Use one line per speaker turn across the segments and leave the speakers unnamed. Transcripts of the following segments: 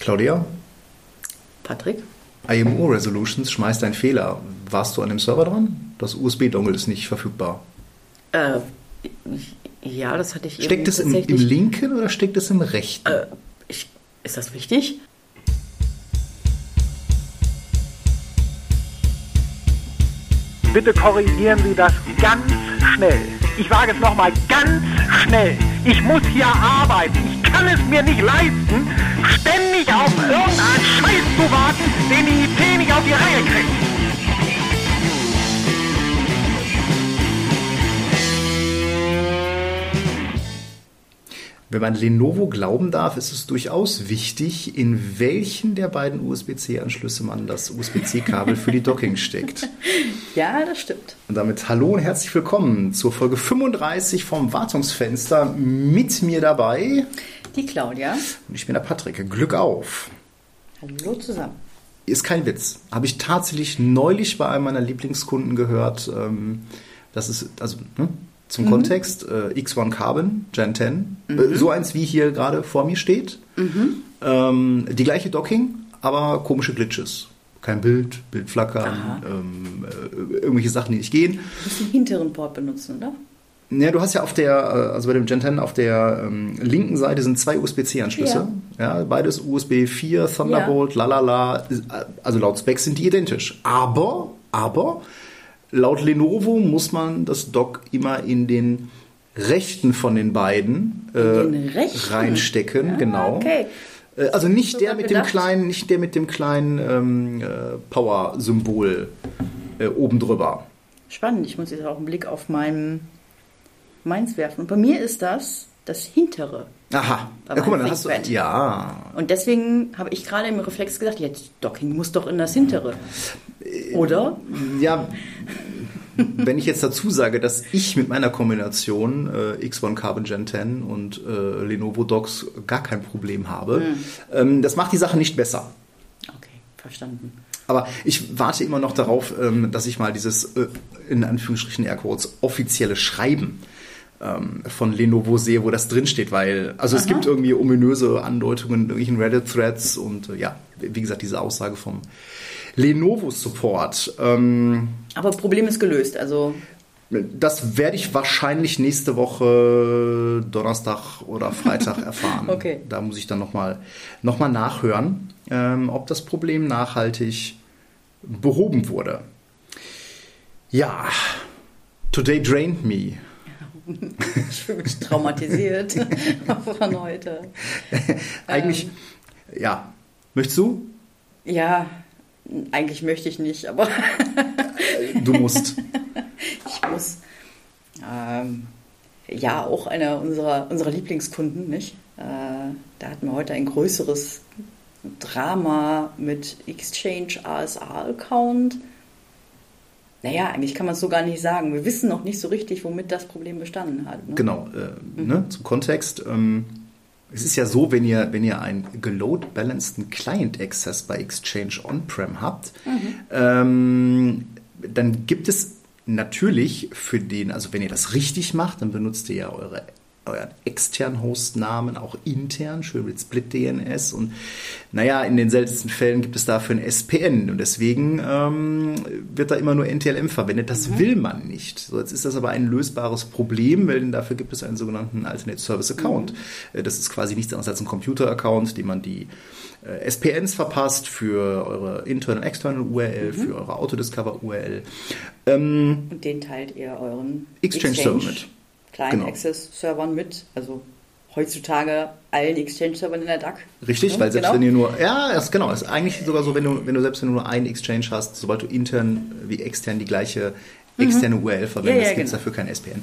Claudia,
Patrick?
IMO Resolutions schmeißt einen Fehler. Warst du an dem Server dran? Das USB-Dongle ist nicht verfügbar.
Äh, ja, das hatte ich eben
Steckt es im, im linken oder steckt es im rechten?
Äh, ich, ist das wichtig?
Bitte korrigieren Sie das ganz schnell. Ich wage es nochmal ganz schnell. Ich muss hier arbeiten. Ich kann es mir nicht leisten, ständig auf irgendeinen Scheiß zu warten, den die IT nicht auf die Reihe kriegt.
Wenn man Lenovo glauben darf, ist es durchaus wichtig, in welchen der beiden USB-C-Anschlüsse man das USB-C-Kabel für die Docking steckt.
Ja, das stimmt.
Und damit hallo und herzlich willkommen zur Folge 35 vom Wartungsfenster. Mit mir dabei
Die Claudia.
und ich bin der Patrick. Glück auf!
Hallo zusammen.
Ist kein Witz. Habe ich tatsächlich neulich bei einem meiner Lieblingskunden gehört. Ähm, das ist, also ne, zum Kontext, äh, X1 Carbon, Gen 10. Äh, so eins wie hier gerade vor mir steht. Ähm, die gleiche Docking, aber komische Glitches. Kein Bild, Bild flackern, ähm, äh, irgendwelche Sachen, die nicht gehen.
Du musst den hinteren Port benutzen, oder?
Ja, du hast ja auf der, äh, also bei dem Gen 10 auf der ähm, linken Seite sind zwei USB-C-Anschlüsse. Ja. beides USB 4, Thunderbolt, lalala. Also laut Specs sind die identisch. Aber, aber, laut Lenovo muss man das Dock immer in den rechten von den beiden äh,
den
reinstecken,
Ah,
genau.
okay.
Äh, Also nicht der mit
gedacht.
dem kleinen, nicht der mit dem kleinen ähm, äh, Power-Symbol äh, oben drüber.
Spannend. Ich muss jetzt auch einen Blick auf mein, meins werfen. Und bei mir ist das das hintere.
Aha. Ja, guck mal, dann hast du. Ja,
Und deswegen habe ich gerade im Reflex gedacht, jetzt Docking muss doch in das hintere. Oder?
Ja, wenn ich jetzt dazu sage, dass ich mit meiner Kombination äh, X1 Carbon Gen 10 und äh, Lenovo Docs gar kein Problem habe, ähm, das macht die Sache nicht besser.
Okay, verstanden.
Aber ich warte immer noch darauf, ähm, dass ich mal dieses, äh, in Anführungsstrichen Airquotes, offizielle Schreiben ähm, von Lenovo sehe, wo das drinsteht, weil, also es gibt irgendwie ominöse Andeutungen in irgendwelchen Reddit-Threads und äh, ja, wie gesagt, diese Aussage vom Lenovo-Support. Ähm,
Aber Problem ist gelöst. Also
das werde ich wahrscheinlich nächste Woche Donnerstag oder Freitag erfahren.
Okay.
Da muss ich dann nochmal noch mal nachhören, ähm, ob das Problem nachhaltig behoben wurde. Ja, today drained me.
Ich fühle mich traumatisiert von heute.
Eigentlich, ja, möchtest du?
Ja, eigentlich möchte ich nicht, aber
Du musst.
ich muss. Ähm, ja, auch einer unserer, unserer Lieblingskunden, nicht? Äh, da hatten wir heute ein größeres Drama mit Exchange ASA-Account. Naja, eigentlich kann man es so gar nicht sagen. Wir wissen noch nicht so richtig, womit das Problem bestanden hat. Ne?
Genau, äh, ne, zum Kontext. Ähm, es ist ja so, wenn ihr, wenn ihr einen geload-balanceden Client-Access bei Exchange On-Prem habt, ähm, dann gibt es natürlich für den, also wenn ihr das richtig macht, dann benutzt ihr ja eure euren externen Hostnamen auch intern, schön mit Split DNS und naja, in den seltensten Fällen gibt es dafür ein SPN und deswegen ähm, wird da immer nur NTLM verwendet. Das will man nicht. So, jetzt ist das aber ein lösbares Problem, weil dafür gibt es einen sogenannten Alternate Service Account. Äh, Das ist quasi nichts anderes als ein Computer-Account, dem man die äh, SPNs verpasst für eure internal, external URL, für eure Autodiscover URL. Ähm,
Und den teilt ihr euren
Exchange-Server mit.
Client
Genau.
Access Servern mit. Also heutzutage allen Exchange-Servern in der DAC.
Richtig,
Ja,
weil selbst
genau.
wenn ihr nur, ja, das, genau, ist eigentlich sogar so, wenn du, wenn du selbst wenn du nur einen Exchange hast, sobald du intern wie extern die gleiche externe URL verwendest,
Mhm. Ja, ja,
gibt es
genau.
dafür kein SPN.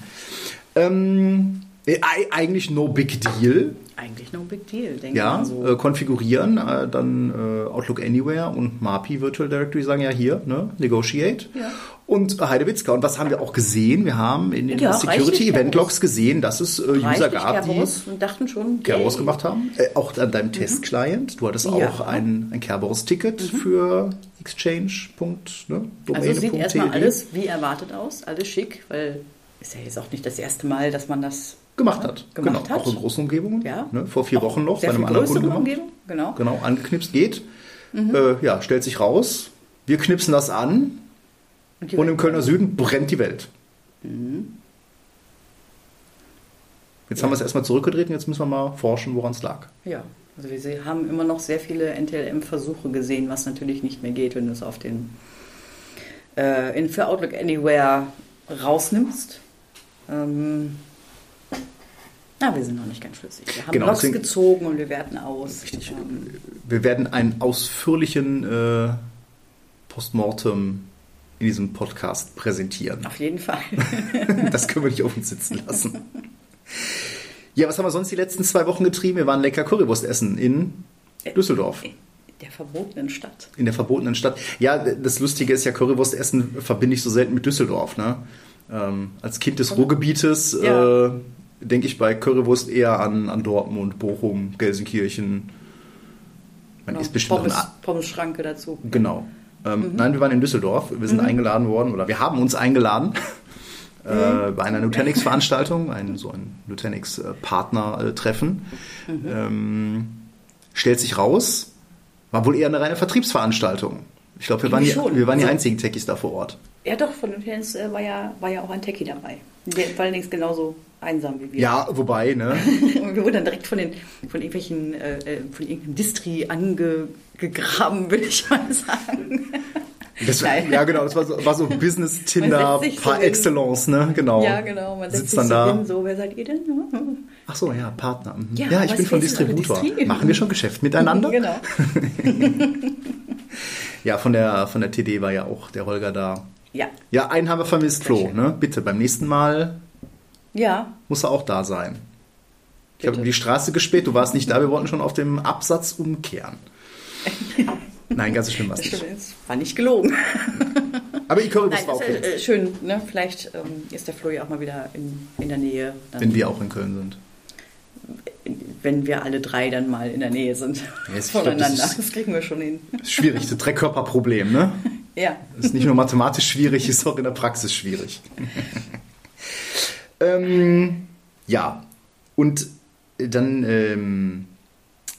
Ähm, äh, ei- eigentlich no big deal.
Eigentlich no big deal, denke
Ja,
ich mal so.
äh, konfigurieren, äh, dann äh, Outlook Anywhere und MAPI Virtual Directory sagen ja hier, ne, negotiate.
Ja.
Und Heidewitzka. Und was haben wir auch gesehen? Wir haben in den
Ja, reichlich
Security Event Logs
Kerberos.
gesehen, dass es äh, User gab, die
dachten schon,
Kerberos gemacht haben. Äh, auch an deinem Test-Client. Du hattest
Mhm. Ja. Mhm.
auch ein, ein Kerberos-Ticket für Exchange. Ne,
Also sieht erstmal alles wie erwartet aus, alles schick, weil ist ja jetzt auch nicht das erste Mal, dass man das
gemacht hat.
Gemacht
genau,
hat.
auch in großen Umgebungen.
Ja.
Ne? Vor vier Wochen noch bei einem anderen Kunden gemacht.
Umgebung, genau.
Genau, angeknipst geht.
Mhm.
Äh, ja, stellt sich raus. Wir knipsen das an
Und
und im Kölner Süden brennt die Welt.
Mhm.
Jetzt haben wir es erstmal zurückgedreht und jetzt müssen wir mal forschen, woran es lag.
Ja, also wir haben immer noch sehr viele NTLM-Versuche gesehen, was natürlich nicht mehr geht, wenn du es auf den äh, in für Outlook Anywhere rausnimmst. Ähm, na, wir sind noch nicht ganz schlüssig. Wir haben
Genau,
Logs
deswegen-
gezogen und wir werten aus.
Richtig.
Ähm,
Wir werden einen ausführlichen äh, Postmortem in diesem Podcast präsentieren.
auf jeden Fall.
Das können wir nicht auf uns sitzen lassen. Ja, was haben wir sonst die letzten zwei Wochen getrieben? Wir waren lecker Currywurst essen in Düsseldorf,
Der verbotenen Stadt.
in der verbotenen Stadt. Ja, das Lustige ist ja, Currywurst essen verbinde ich so selten mit Düsseldorf. Ne? Ähm, als Kind des Ruhrgebietes
Ja.
äh, denke ich bei Currywurst eher an, an Dortmund, Bochum, Gelsenkirchen. Man
Genau.
ist bestimmt
Pommes,
ein
Pommes-Schranke dazu.
Genau. Ähm, Nein, wir waren in Düsseldorf. Wir sind eingeladen worden oder wir haben uns eingeladen äh, bei einer Nutanix-Veranstaltung, ein, so ein Nutanix-Partner-Treffen. Ähm, stellt sich raus, war wohl eher eine reine Vertriebsveranstaltung. Ich glaube, wir, waren die- wir waren die einzigen Techies da vor Ort.
Ja, doch, von den Fans äh, war, ja, war ja auch ein Techie dabei. Der vor allen Dingen genauso einsam wie wir.
Ja, wobei, ne?
Und wir wurden dann direkt von, den, von irgendwelchen, äh, äh, von irgendeinem Distri angegraben, würde ich mal sagen.
Das, ja, genau, das war so, war so
sich so
par
hin.
excellence, ne? Genau.
Ja, genau. Man
Sitzt
sich
dann
so
da.
hin, so, wer seid ihr denn?
Ach so, ja, Partner. Mhm.
Ja,
Ja, ich bin von Distributor. Machen wir schon Geschäft miteinander?
genau.
Ja, von der, von der TD war ja auch der Holger da.
Ja.
Ja, einen haben wir vermisst, Flo. Ne? Bitte, beim nächsten Mal
Ja.
muss er auch da sein. Ich
Bitte.
habe die Straße gespäht, du warst nicht da, wir wollten schon auf dem Absatz umkehren. Nein, ganz so schlimm war es
Das
nicht.
es war nicht gelogen.
Aber Icarus
Nein,
war
das ist äh, schön. Ne? Vielleicht ähm, ist der Flo ja auch mal wieder in, in der Nähe.
Wenn wir auch in Köln sind.
Wenn wir alle drei dann mal in der Nähe sind
Ja, ich glaub, das
voneinander. Das, kriegen wir schon hin.
Ist schwierig, das Dreckkörperproblem, ne?
Ja.
Ist nicht nur mathematisch schwierig, ist auch in der Praxis schwierig. ähm, ja, und dann ähm,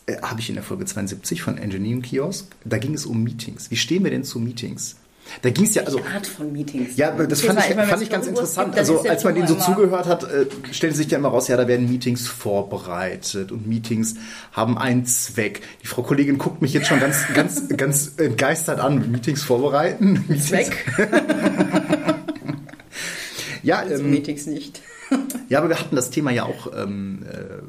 äh, habe ich in der Folge 72 von Engineering Kiosk, da ging es um Meetings. Wie stehen wir denn zu Meetings? Da ging es ja, also
Welche Art von Meetings?
ja, das fand ich, fand ich ganz interessant. Also als man denen so zugehört hat, äh, stellte sich ja immer raus, ja, da werden Meetings vorbereitet und Meetings haben einen Zweck. Die Frau Kollegin guckt mich jetzt schon ganz, ganz, ganz entgeistert an. Meetings vorbereiten? Meetings?
Zweck?
Ja,
Also
ähm,
Meetings nicht.
ja, aber wir hatten das Thema ja auch, ähm, äh,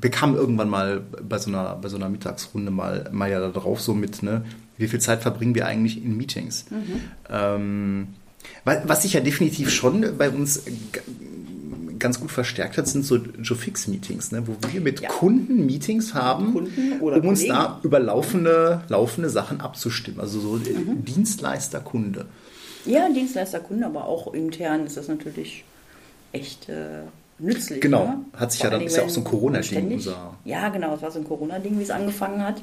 wir kamen irgendwann mal bei so einer, bei so einer Mittagsrunde mal, mal ja da drauf, so mit, ne, wie viel Zeit verbringen wir eigentlich in Meetings? Ähm, wa- was sich ja definitiv schon bei uns ganz gut verstärkt hat, sind so Joe-Fix-Meetings, ne, wo wir mit
Ja.
Kunden Meetings haben,
Kunden
um uns
Kollegen.
da über laufende, laufende Sachen abzustimmen. Also so äh, Dienstleister-Kunde.
Ja, Dienstleisterkunden, aber auch intern ist das natürlich echt äh, nützlich.
Genau.
Ne?
Hat sich
Vor
ja dann- ist ja auch so ein Corona-Ding,
Ja, genau, es war so ein Corona-Ding, wie es angefangen hat.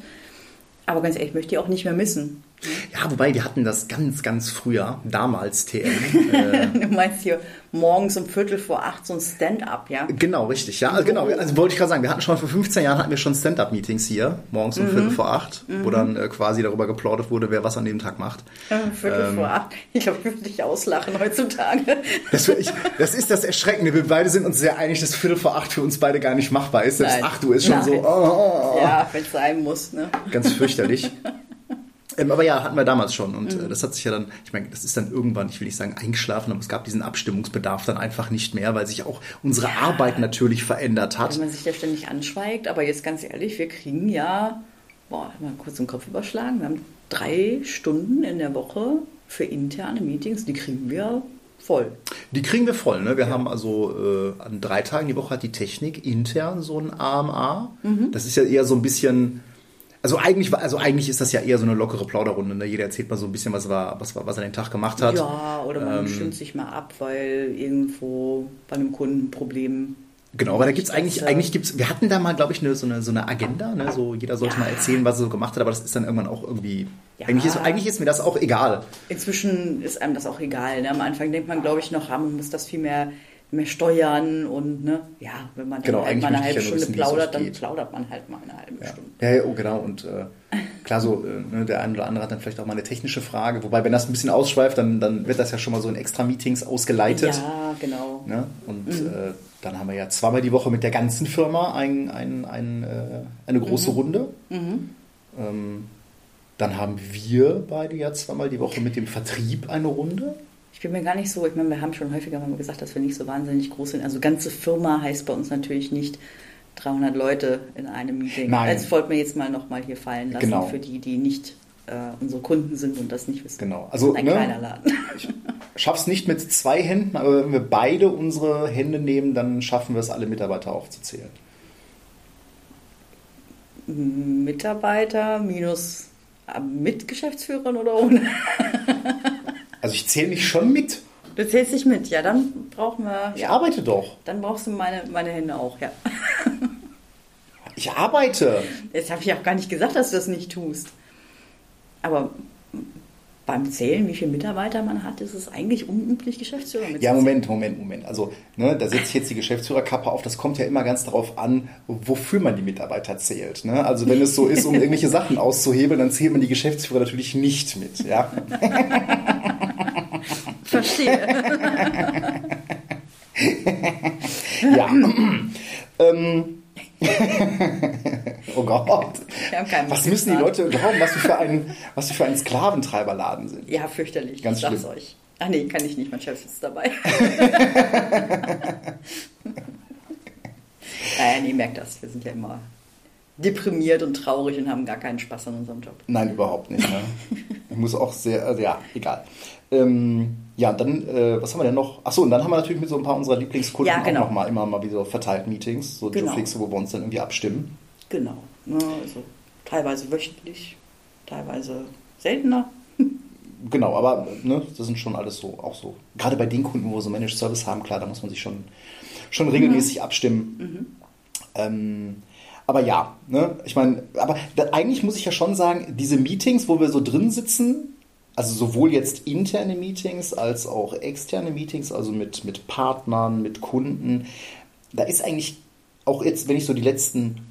Aber ganz ehrlich, ich möchte die auch nicht mehr missen.
Ja, wobei wir hatten das ganz, ganz früher, damals TM. äh,
Du meinst hier morgens um Viertel vor acht so ein Stand-up, ja?
genau, richtig. Ja, also genau. Also wollte ich gerade sagen, wir hatten schon vor 15 Jahren hatten wir schon Stand-up-Meetings hier, morgens um Viertel vor acht, wo dann äh, quasi darüber geplaudert wurde, wer was an dem Tag macht.
Viertel
Ähm.
vor acht. Ich glaube, ich würde dich auslachen heutzutage.
Das, ich, das ist das Erschreckende. Wir beide sind uns sehr einig, dass Viertel vor acht für uns beide gar nicht machbar ist. Selbst
Nein.
acht Uhr ist schon
Nein.
so oh,
Ja, wenn es sein muss, ne?
ganz fürchterlich. Ähm, aber ja, hatten wir damals schon. Und
Mhm.
äh, das hat sich ja dann, ich meine, das ist dann irgendwann, ich will nicht sagen eingeschlafen, aber es gab diesen Abstimmungsbedarf dann einfach nicht mehr, weil sich auch unsere Arbeit natürlich verändert hat.
Wenn man sich da ständig anschweigt, aber jetzt ganz ehrlich, wir kriegen ja, boah, mal kurz den Kopf überschlagen, wir haben drei Stunden in der Woche für interne Meetings, die kriegen wir voll.
Die kriegen wir voll. Ne? Wir haben also äh, an drei Tagen die Woche hat die Technik intern so ein AMA.
Mhm.
Das ist ja eher so ein bisschen. Also eigentlich, war- also eigentlich ist das ja eher so eine lockere Plauderrunde. Ne? Jeder erzählt mal so ein bisschen, was, war, was, was er den Tag gemacht hat.
Ja, oder man stimmt sich mal ab, weil irgendwo bei einem Kunden ein Problem.
Genau, aber da gibt's eigentlich,
äh,
eigentlich gibt's, wir hatten da mal, glaube ich, eine, so, eine, so eine Agenda, ne? so jeder sollte
Ja.
mal erzählen, was er so gemacht hat, aber das ist dann irgendwann auch irgendwie,
Ja.
eigentlich, ist, eigentlich ist mir das auch egal.
Inzwischen ist einem das auch egal. Ne? Am Anfang denkt man, glaube ich, noch, ah, man muss das viel mehr mehr steuern und ne, ja, wenn man
Genau,
dann halt mal eine halbe Stunde
wissen,
plaudert, dann plaudert man halt mal eine halbe
Ja.
Stunde.
Ja, ja, oh, genau. Und äh, klar, so äh, ne, der eine oder andere hat dann vielleicht auch mal eine technische Frage. Wobei, wenn das ein bisschen ausschweift, dann, dann wird das ja schon mal so in extra Meetings ausgeleitet.
Ja, genau.
Ne? Und äh, dann haben wir ja zweimal die Woche mit der ganzen Firma ein, ein, ein, äh, eine große Runde. Ähm, dann haben wir beide ja zweimal die Woche mit dem Vertrieb eine Runde.
Ich bin mir gar nicht so, ich meine, wir haben schon häufiger mal gesagt, dass wir nicht so wahnsinnig groß sind. Also ganze Firma heißt bei uns natürlich nicht 300 Leute in einem Meeting.
Nein.
Das wollten wir jetzt mal nochmal hier fallen lassen
Genau.
für die, die nicht äh, unsere Kunden sind und das nicht wissen.
Genau. Also,
ein
ne?
kleiner Laden.
Schaff's nicht mit zwei Händen, aber wenn wir beide unsere Hände nehmen, dann schaffen wir es, alle Mitarbeiter aufzuzählen.
Mitarbeiter minus äh, mit Geschäftsführern oder ohne?
Also ich zähle mich schon mit.
Du zählst dich mit, ja, dann brauchen wir.
Ich
Ja,
arbeite doch.
dann brauchst du meine, meine Hände auch, ja.
Ich arbeite.
Jetzt habe ich auch gar nicht gesagt, dass du das nicht tust. Aber beim Zählen, wie viele Mitarbeiter man hat, ist es eigentlich unüblich, Geschäftsführer
Ja,
mitzuzählen.
Moment, Moment, Moment. Also, ne, da setze ich jetzt die Geschäftsführerkappe auf. Das kommt ja immer ganz darauf an, wofür man die Mitarbeiter zählt. Ne? Also, wenn es so ist, um irgendwelche Sachen auszuhebeln, dann zählt man die Geschäftsführer natürlich nicht mit. Ja?
Verstehe.
ja. ähm. oh Gott. Was müssen die Leute glauben, was wir für ein, was wir für ein Sklaventreiberladen sind?
Ja, fürchterlich.
Ganz
ich sag's euch. Ach nee, kann ich nicht, mein Chef ist dabei. naja, nee, merkt das. Wir sind ja immer deprimiert und traurig und haben gar keinen Spaß an unserem Job.
Nein, überhaupt nicht. Ne? Ich muss auch sehr, also ja, egal. Ähm, ja, dann, äh, was haben wir denn noch? Achso, und dann haben wir natürlich mit so ein paar unserer Lieblingskunden
Ja, genau.
auch noch mal immer mal wieder verteilt Meetings, so
Genau.
Joe wo wir uns dann irgendwie abstimmen.
Genau. Ne, also teilweise wöchentlich, teilweise seltener.
Genau, aber ne, das sind schon alles so, auch so. Gerade bei den Kunden, wo wir so Managed Service haben, klar, da muss man sich schon, schon regelmäßig
Mhm.
abstimmen. Ähm, aber ja, ne, ich meine, aber da, eigentlich muss ich ja schon sagen, diese Meetings, wo wir so drin sitzen, also sowohl jetzt interne Meetings als auch externe Meetings, also mit, mit Partnern, mit Kunden, da ist eigentlich auch jetzt, wenn ich so die letzten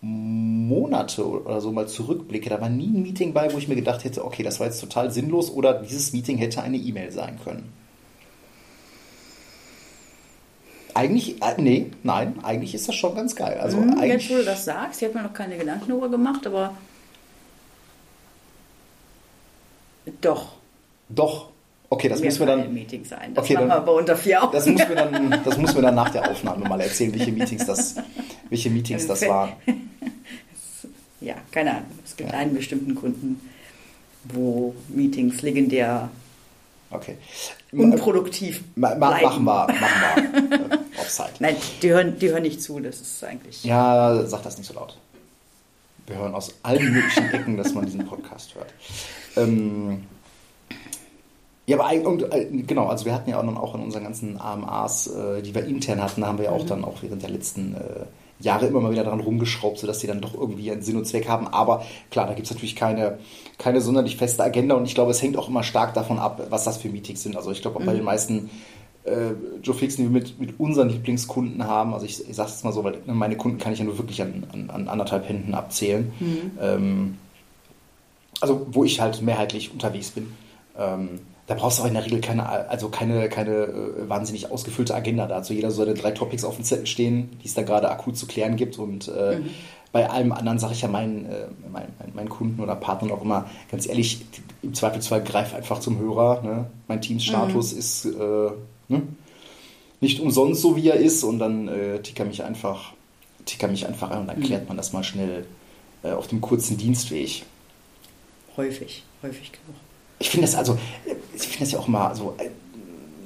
Monate oder so mal zurückblicke, da war nie ein Meeting bei, wo ich mir gedacht hätte, okay, das war jetzt total sinnlos oder dieses Meeting hätte eine E-Mail sein können. Eigentlich, äh, nee, nein, eigentlich ist das schon ganz geil. Also
Hm,
eigentlich,
jetzt, wo du das sagst, ich habe mir noch keine Gedanken darüber gemacht, aber doch.
doch. Okay, das müssen wir dann,
Meetings ein. Das
Okay,
machen
dann-
wir aber unter vier Augen.
das müssen wir dann, das müssen wir dann nach der Aufnahme mal erzählen, welche Meetings das, welche Meetings das waren.
Ja, keine Ahnung. Es gibt
Ja.
einen bestimmten Kunden, wo Meetings legendär
Okay.
unproduktiv
Ma ma machen wir, machen wir äh, Offside.
Nein, die hören, die hören nicht zu. Das ist eigentlich.
Ja, sag das nicht so laut. Wir hören aus allen möglichen Ecken, dass man diesen Podcast hört. Ähm, ja, aber eigentlich- und, äh, genau, also wir hatten ja auch dann auch in unseren ganzen AMAs, äh, die wir intern hatten, haben wir ja auch dann auch während der letzten äh, Jahre immer mal wieder daran rumgeschraubt, sodass die dann doch irgendwie einen Sinn und Zweck haben. Aber klar, da gibt es natürlich keine, keine sonderlich feste Agenda und ich glaube, es hängt auch immer stark davon ab, was das für Meetings sind. Also ich glaube auch bei den meisten äh, Joe Fix, die wir mit, mit unseren Lieblingskunden haben, also ich, ich sage es mal so, weil ne, meine Kunden kann ich ja nur wirklich an, an, an anderthalb Händen abzählen. Ähm, also wo ich halt mehrheitlich unterwegs bin. Ähm, da brauchst du auch in der Regel keine, also keine, keine äh, wahnsinnig ausgefüllte Agenda dazu. Jeder soll drei Topics auf dem Zettel stehen, die es da gerade akut zu klären gibt. Und äh, bei allem anderen sage ich ja meinen, äh, meinen, meinen- Kunden oder Partnern auch immer, ganz ehrlich, im Zweifelsfall greif einfach zum Hörer. Ne? Mein Teamsstatus ist äh, ne? nicht umsonst so, wie er ist. Und dann äh, ticker mich einfach, ticker mich einfach an und dann klärt man das mal schnell äh, auf dem kurzen Dienstweg.
Häufig, häufig genug.
Ich finde das also, ich finde das ja auch mal so, äh,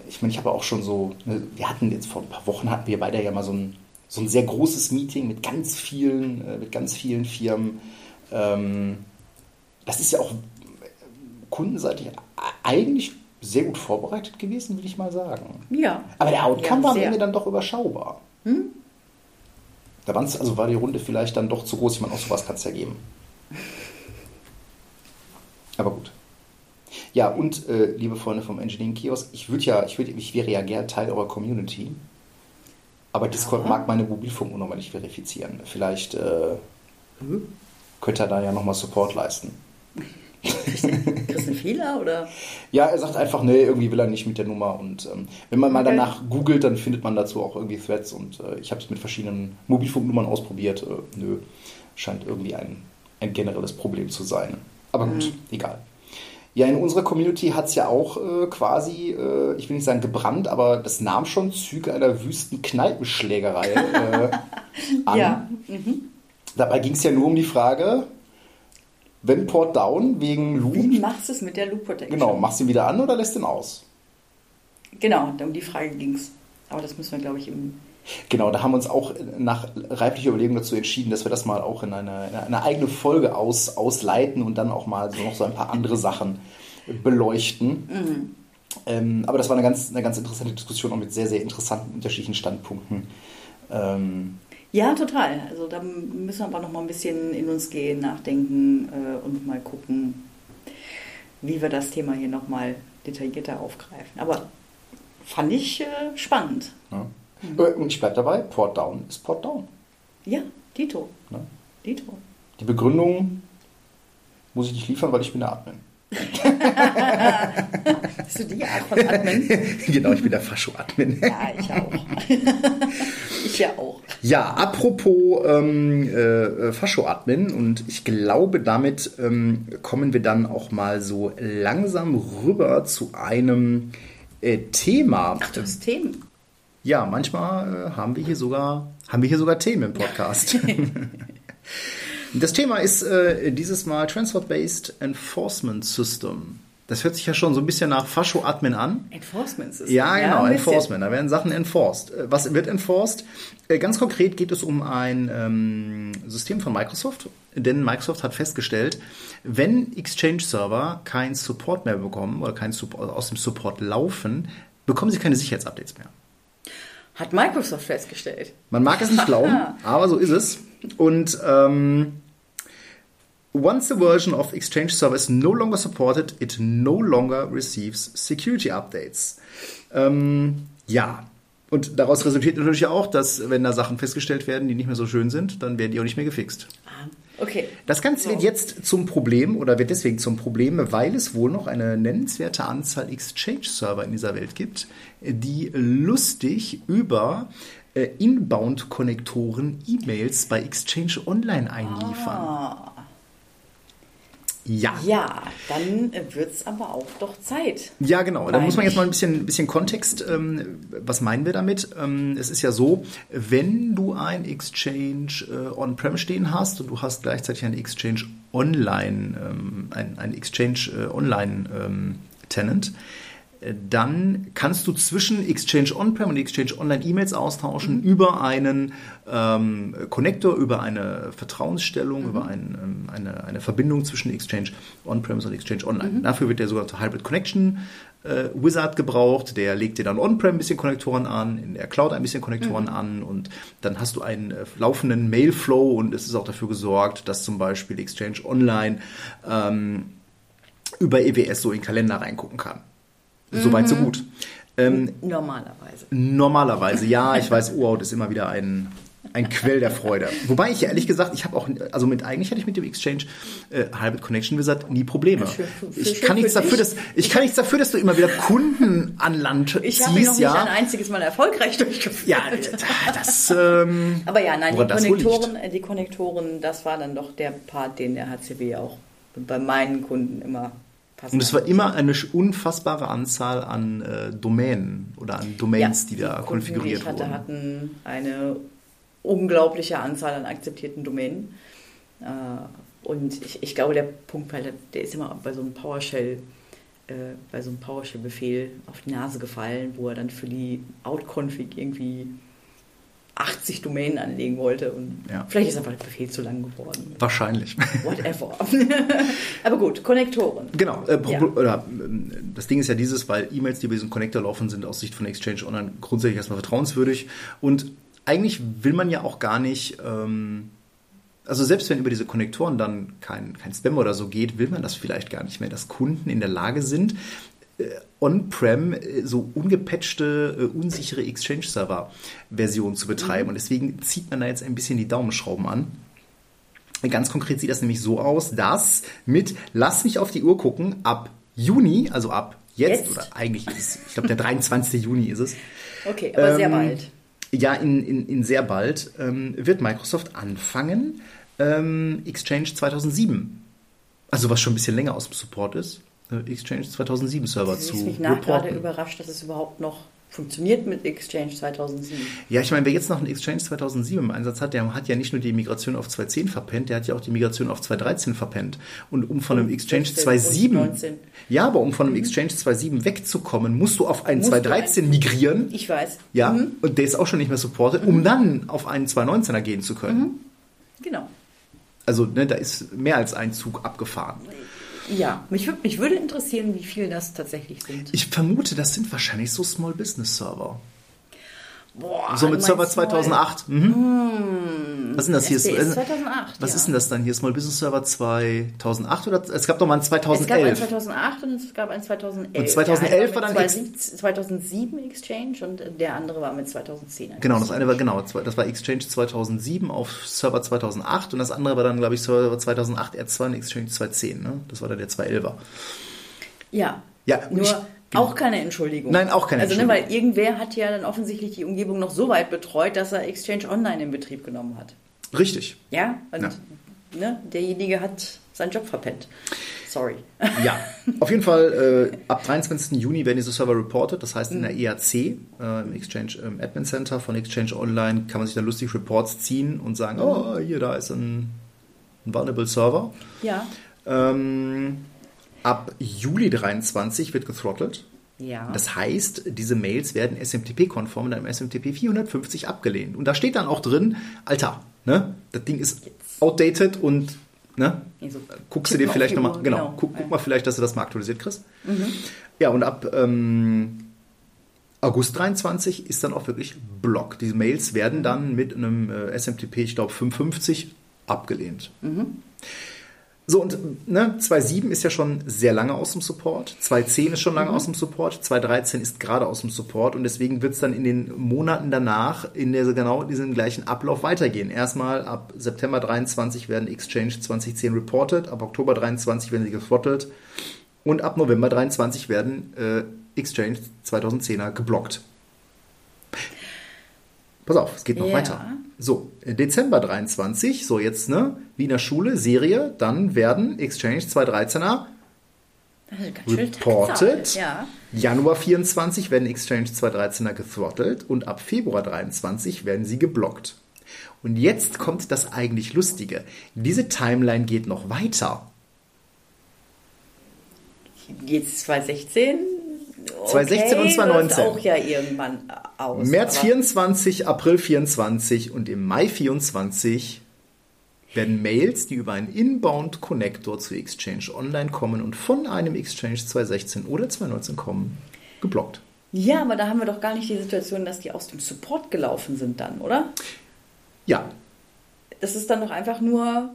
ich meine, ich habe auch schon so, ne, wir hatten jetzt vor ein paar Wochen hatten wir beide ja mal so ein, so ein sehr großes Meeting mit ganz vielen, äh, mit ganz vielen Firmen. Ähm, das ist ja auch äh, kundenseitig eigentlich sehr gut vorbereitet gewesen, würde ich mal sagen.
Ja.
Aber der Outcome
Ja,
war am. Ende dann doch überschaubar. Da waren's, also war die Runde vielleicht dann doch zu groß. Ich meine, auch sowas kann es ja geben. Aber gut. Ja, und äh, liebe Freunde vom Engineering Kiosk, ich würde ja, ich, würd, ich wäre ja gern Teil eurer Community. Aber Discord
Ja.
mag meine Mobilfunknummer nicht verifizieren. Vielleicht äh,
Hm?
könnte er da ja nochmal Support leisten.
Kriegst du einen Fehler oder?
Ja, er sagt einfach, nee, irgendwie will er nicht mit der Nummer. Und ähm, wenn man mal
Okay.
danach googelt, dann findet man dazu auch irgendwie Threads. Und äh, ich habe es mit verschiedenen Mobilfunknummern ausprobiert. Äh, nö, scheint irgendwie ein, ein generelles Problem zu sein. Aber gut, egal. Ja, in unserer Community hat es ja auch äh, quasi, äh, ich will nicht sagen gebrannt, aber das nahm schon Züge einer wüsten Kneipenschlägerei äh, an.
Ja. Mhm.
Dabei ging es ja nur um die Frage, wenn Port Down wegen Loop,
Wie machst du es mit der Loop Protection?
genau, machst du ihn wieder an oder lässt ihn aus?
Genau, um die Frage ging es. Aber das müssen wir, glaube ich, im.
Genau, da haben wir uns auch nach reiflicher Überlegung dazu entschieden, dass wir das mal auch in eine, in eine eigene Folge aus, ausleiten und dann auch mal so noch so ein paar andere Sachen beleuchten. Ähm, aber das war eine ganz, eine ganz interessante Diskussion auch mit sehr, sehr interessanten unterschiedlichen Standpunkten. Ähm,
Ja, total. Also da müssen wir aber noch mal ein bisschen in uns gehen, nachdenken äh, und mal gucken, wie wir das Thema hier noch mal detaillierter aufgreifen. Aber fand ich äh, spannend.
ja. Äh, Und ich bleibe dabei, Port Down ist Port Down.
Ja, Dito.
Ne?
Dito.
Die Begründung muss ich nicht liefern, weil ich bin der Admin.
Bist du die Art von Admin?
genau, ich bin der Fascho-Admin.
ja, ich auch. ich ja auch.
Ja, apropos ähm, äh, Fascho-Admin und ich glaube, damit ähm, kommen wir dann auch mal so langsam rüber zu einem äh, Thema.
Ach, du hast Themen.
Ja, manchmal äh, haben wir hier sogar haben wir hier sogar Themen im Podcast. das Thema ist äh, dieses Mal Transport-Based Enforcement System. Das hört sich ja schon so ein bisschen nach Fascho-Admin an.
Enforcement System.
Ja, genau,
bisschen.
Enforcement. Da werden Sachen enforced. Äh, Was wird enforced? Äh, Ganz konkret geht es um ein ähm, System von Microsoft, denn Microsoft hat festgestellt, wenn Exchange-Server keinen Support mehr bekommen oder keinen Support, aus dem Support laufen, bekommen sie keine Sicherheitsupdates mehr.
Hat Microsoft festgestellt.
Man mag es nicht glauben, aber so ist es. Und ähm, once the version of Exchange Server is no longer supported, it no longer receives security updates. Ähm, ja. Und daraus resultiert natürlich auch, dass wenn da Sachen festgestellt werden, die nicht mehr so schön sind, dann werden die auch nicht mehr gefixt.
Ah, okay.
Das Ganze wird jetzt zum Problem oder wird deswegen zum Problem, weil es wohl noch eine nennenswerte Anzahl Exchange-Server in dieser Welt gibt, die lustig über äh, Inbound-Konnektoren E-Mails bei Exchange Online einliefern. Ja.
Ja, dann wird es aber auch doch Zeit.
Ja, genau. Da muss man jetzt mal ein bisschen, bisschen Kontext. Ähm, was meinen wir damit? Ähm, es ist ja so, wenn du ein Exchange äh, on-prem stehen hast und du hast gleichzeitig ein Exchange online, ähm, ein, ein Exchange äh, online ähm, Tenant, dann kannst du zwischen Exchange On-Prem und Exchange Online E-Mails austauschen über einen ähm, Connector, über eine Vertrauensstellung, über ein, ähm, eine, eine Verbindung zwischen Exchange On-Premise und Exchange Online. Dafür wird der sogenannte Hybrid Connection äh, Wizard gebraucht, der legt dir dann On-Prem ein bisschen Konnektoren an, in der Cloud ein bisschen Konnektoren an und dann hast du einen äh, laufenden Mail-Flow und es ist auch dafür gesorgt, dass zum Beispiel Exchange Online ähm, über EWS so in den Kalender reingucken kann. Soweit, so gut. Ähm,
Normalerweise.
normalerweise, ja, ich weiß, Urhaut ist immer wieder ein, ein Quell der Freude. Wobei ich ehrlich gesagt, ich habe auch, also mit eigentlich hätte ich mit dem Exchange äh, Hybrid Connection Wizard nie Probleme.
Für- für-
ich kann nichts dafür, dass ich kann nichts dafür, dass du immer wieder Kunden an Land
Ich habe ihn noch
ziehst,
nicht ein
ja.
einziges Mal erfolgreich durchgeführt.
Ja, das. Ähm,
Aber ja, nein, die. Konnektoren, äh, die Konnektoren, das war dann doch der Part, den der HCB auch bei meinen Kunden immer passt.
Und es war immer eine unfassbare Anzahl an äh, Domänen oder an Domains, die da
Kunden,
konfiguriert
die ich hatte,
wurden.
hatten eine unglaubliche Anzahl an akzeptierten Domänen. Äh, Und ich, ich glaube, der Punkt, weil der, der ist immer bei so einem PowerShell, äh, bei so einem PowerShell-Befehl auf die Nase gefallen, wo er dann für die Outconfig irgendwie 80 Domänen anlegen wollte. Und
Ja.
vielleicht ist einfach der Befehl zu lang geworden.
Wahrscheinlich.
Whatever. Aber gut, Konnektoren.
Genau. Äh,
Ja.
oder, ähm, das Ding ist ja dieses, weil E-Mails, die über diesen Connector laufen, sind aus Sicht von Exchange Online grundsätzlich erstmal vertrauenswürdig. Und eigentlich will man ja auch gar nicht, ähm, Also selbst wenn über diese Konnektoren dann kein, kein Spam oder so geht, will man das vielleicht gar nicht mehr, dass Kunden in der Lage sind, äh, on-prem äh, so ungepatchte, äh, unsichere Exchange-Server-Versionen zu betreiben. Mhm. Und deswegen zieht man da jetzt ein bisschen die Daumenschrauben an. Ganz konkret sieht das nämlich so aus, dass mit, lass mich auf die Uhr gucken, ab Juni, also ab jetzt, jetzt? oder eigentlich ist es, ich glaube der 23. Juni ist es.
Okay, aber ähm, sehr bald.
Ja, in, in, in sehr bald ähm, wird Microsoft anfangen, ähm, Exchange 2007, also was schon ein bisschen länger aus dem Support ist, Exchange 2007 Server
das
zu
Ich mich nach gerade überrascht, dass es überhaupt noch funktioniert mit Exchange 2007.
Ja, ich meine, wer jetzt noch einen Exchange 2007 im Einsatz hat, der hat ja nicht nur die Migration auf 2.10 verpennt, der hat ja auch die Migration auf 2.13 verpennt. Und um von einem Exchange 2.7, ja, aber um von einem mhm. Exchange 2.7 wegzukommen, musst du auf einen 2.13 migrieren.
Ich weiß.
Ja, mhm. und der ist auch schon nicht mehr supported, um mhm. dann auf einen 2.19er gehen zu können. Mhm.
Genau.
Also, ne, da ist mehr als ein Zug abgefahren.
Ja, mich, mich würde interessieren, wie viel das tatsächlich sind.
Ich vermute, das sind wahrscheinlich so Small Business Server. Boah, so mit Server 2008. Mhm. Hm. Was sind das hier?
2008.
Was ja. ist denn das dann hier? Small Business Server 2008 oder es gab doch mal ein 2011.
Es gab ein 2008 und es gab ein 2011.
Und 2011 war dann
2007 Exchange und der andere war mit 2010.
Genau, das eine war genau, das war Exchange 2007 auf Server 2008 und das andere war dann glaube ich Server 2008 R2 und Exchange 2010, ne? Das war dann der 211er.
Ja.
Ja,
nur ich, auch keine Entschuldigung.
Nein, auch keine
also,
Entschuldigung.
Ne, weil irgendwer hat ja dann offensichtlich die Umgebung noch so weit betreut, dass er Exchange Online in Betrieb genommen hat.
Richtig.
Ja, und ja. Ne, derjenige hat seinen Job verpennt. Sorry.
Ja, auf jeden Fall äh, ab 23. Juni werden diese Server reported. Das heißt, in der mhm. EAC, äh, im Exchange ähm, Admin Center von Exchange Online, kann man sich dann lustig Reports ziehen und sagen: mhm. Oh, hier, da ist ein, ein Vulnerable Server.
Ja.
Ähm, Ab Juli 23 wird gethrottelt.
Ja.
Das heißt, diese Mails werden SMTP-konform in einem SMTP 450 abgelehnt. Und da steht dann auch drin, Alter, ne, das Ding ist outdated und ne, also, guckst du dir vielleicht nochmal, genau, genau, guck, guck, mal vielleicht, dass du das mal aktualisiert kriegst. Mhm. Ja, und ab ähm, August 23 ist dann auch wirklich Block. Diese Mails werden dann mit einem äh, SMTP, ich glaube 550, abgelehnt. Mhm. So, und ne, 2.7 ist ja schon sehr lange aus dem Support, 2.10 ist schon lange mhm. aus dem Support, 2.13 ist gerade aus dem Support und deswegen wird es dann in den Monaten danach in der, genau diesem gleichen Ablauf weitergehen. Erstmal ab September 23 werden Exchange 2010 reported, ab Oktober 23 werden sie gefrottelt und ab November 23 werden äh, Exchange 2010er geblockt. Pass auf, es geht noch ja. weiter. So, Dezember 23, so jetzt, ne, wie in der Schule, Serie, dann werden Exchange 213er reported.
Ja.
Januar 24 werden Exchange 213er gethrottelt und ab Februar 23 werden sie geblockt. Und jetzt kommt das eigentlich Lustige. Diese Timeline geht noch weiter.
Jetzt 2016?
2016 okay, und 2019.
auch ja irgendwann aus.
März 24, April 24 und im Mai 24 werden Mails, die über einen Inbound Connector zu Exchange Online kommen und von einem Exchange 2016 oder 2019 kommen, geblockt.
Ja, aber da haben wir doch gar nicht die Situation, dass die aus dem Support gelaufen sind dann, oder?
Ja.
Das ist dann doch einfach nur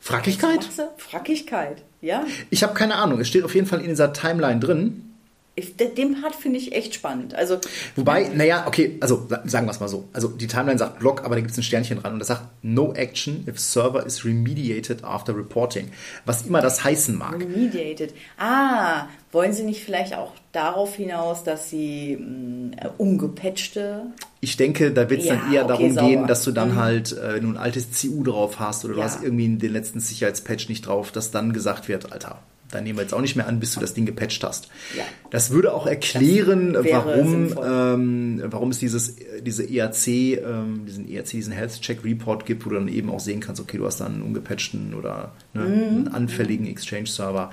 Frackigkeit?
Frackigkeit, ja.
Ich habe keine Ahnung. Es steht auf jeden Fall in dieser Timeline drin
ich, den Part finde ich echt spannend. Also,
Wobei, naja, okay, also sagen wir es mal so. Also die Timeline sagt Block, aber da gibt es ein Sternchen dran und das sagt No action if server is remediated after reporting. Was immer das heißen mag.
Remediated. Ah, wollen Sie nicht vielleicht auch darauf hinaus, dass Sie mh, äh, umgepatchte.
Ich denke, da wird es ja, dann eher okay, darum sauber. gehen, dass du dann mhm. halt äh, nur ein altes CU drauf hast oder ja. du hast irgendwie den letzten Sicherheitspatch nicht drauf, dass dann gesagt wird, Alter, da nehmen wir jetzt auch nicht mehr an, bis du das Ding gepatcht hast.
Ja.
Das würde auch erklären, warum, ähm, warum es dieses, diese ERC, ähm, diesen ERC, diesen Health Check Report gibt, wo du dann eben auch sehen kannst, okay, du hast da einen ungepatchten oder ne, mhm. einen anfälligen Exchange-Server.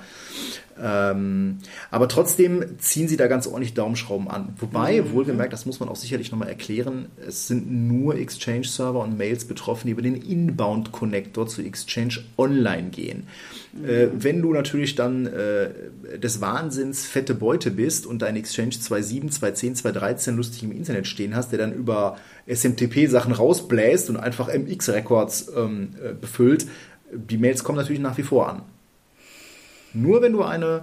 Ähm, aber trotzdem ziehen sie da ganz ordentlich Daumenschrauben an. Wobei, mhm. wohlgemerkt, das muss man auch sicherlich nochmal erklären, es sind nur Exchange-Server und Mails betroffen, die über den Inbound-Connector zu Exchange Online gehen. Äh, wenn du natürlich dann äh, des Wahnsinns fette Beute bist und dein Exchange 2.7, 2.10, 2.13 lustig im Internet stehen hast, der dann über SMTP-Sachen rausbläst und einfach MX-Records ähm, äh, befüllt, die Mails kommen natürlich nach wie vor an. Nur wenn du eine,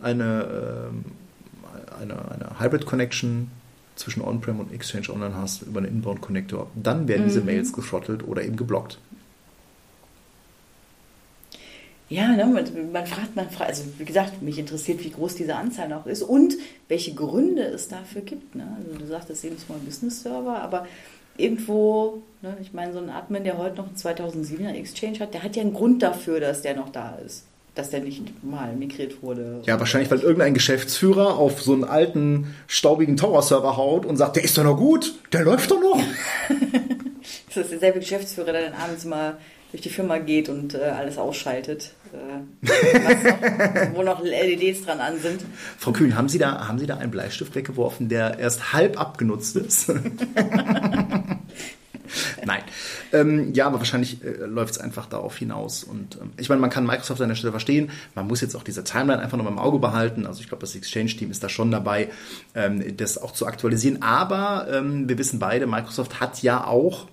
eine, ähm, eine, eine Hybrid Connection zwischen On-Prem und Exchange Online hast über einen Inbound Connector, dann werden mhm. diese Mails gefrottelt oder eben geblockt.
Ja, ne, man, man, fragt, man fragt, also wie gesagt, mich interessiert, wie groß diese Anzahl noch ist und welche Gründe es dafür gibt. Ne? Also du sagtest eben Small Business Server, aber irgendwo, ne, ich meine, so ein Admin, der heute noch einen 2007er Exchange hat, der hat ja einen Grund dafür, dass der noch da ist dass der nicht mal migriert wurde.
Ja, wahrscheinlich, weil irgendein Geschäftsführer auf so einen alten, staubigen Tower-Server haut und sagt, der ist doch noch gut, der läuft doch noch.
das ist derselbe Geschäftsführer, der dann abends mal durch die Firma geht und äh, alles ausschaltet, äh, noch, wo noch LEDs dran an sind.
Frau Kühn, haben Sie, da, haben Sie da einen Bleistift weggeworfen, der erst halb abgenutzt ist? Nein. Ähm, ja, aber wahrscheinlich äh, läuft es einfach darauf hinaus. Und ähm, ich meine, man kann Microsoft an der Stelle verstehen. Man muss jetzt auch diese Timeline einfach noch im Auge behalten. Also ich glaube, das Exchange-Team ist da schon dabei, ähm, das auch zu aktualisieren. Aber ähm, wir wissen beide, Microsoft hat ja auch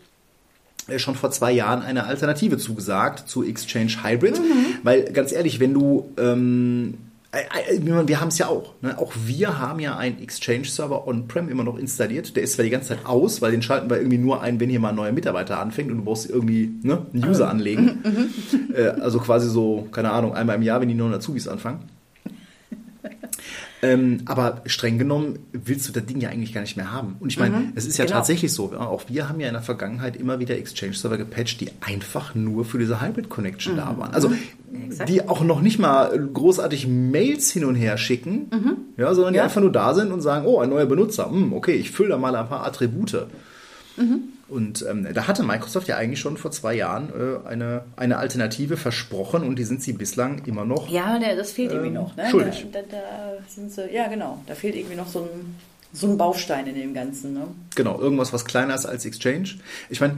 schon vor zwei Jahren eine Alternative zugesagt zu Exchange Hybrid. Mhm. Weil ganz ehrlich, wenn du ähm, äh, äh, wir haben es ja auch. Ne? Auch wir haben ja einen Exchange-Server on-prem immer noch installiert. Der ist zwar die ganze Zeit aus, weil den schalten wir irgendwie nur ein, wenn hier mal ein neuer Mitarbeiter anfängt und du brauchst irgendwie ne, einen User mhm. anlegen. Mhm. äh, also quasi so, keine Ahnung, einmal im Jahr, wenn die neuen Azubis anfangen. Ähm, aber streng genommen willst du das Ding ja eigentlich gar nicht mehr haben. Und ich meine, mhm, es ist ja genau. tatsächlich so. Auch wir haben ja in der Vergangenheit immer wieder Exchange-Server gepatcht, die einfach nur für diese Hybrid-Connection mhm. da waren. Also Exakt. die auch noch nicht mal großartig Mails hin und her schicken, mhm. ja, sondern die ja. einfach nur da sind und sagen, oh, ein neuer Benutzer, hm, okay, ich fülle da mal ein paar Attribute. Mhm. Und ähm, da hatte Microsoft ja eigentlich schon vor zwei Jahren äh, eine, eine Alternative versprochen und die sind sie bislang immer noch.
Ja, das fehlt irgendwie ähm, noch. Ne?
Schuldig.
Da, da, da, sind sie, ja, genau. Da fehlt irgendwie noch so ein, so ein Baustein in dem Ganzen. Ne?
Genau, irgendwas, was kleiner ist als Exchange. Ich meine,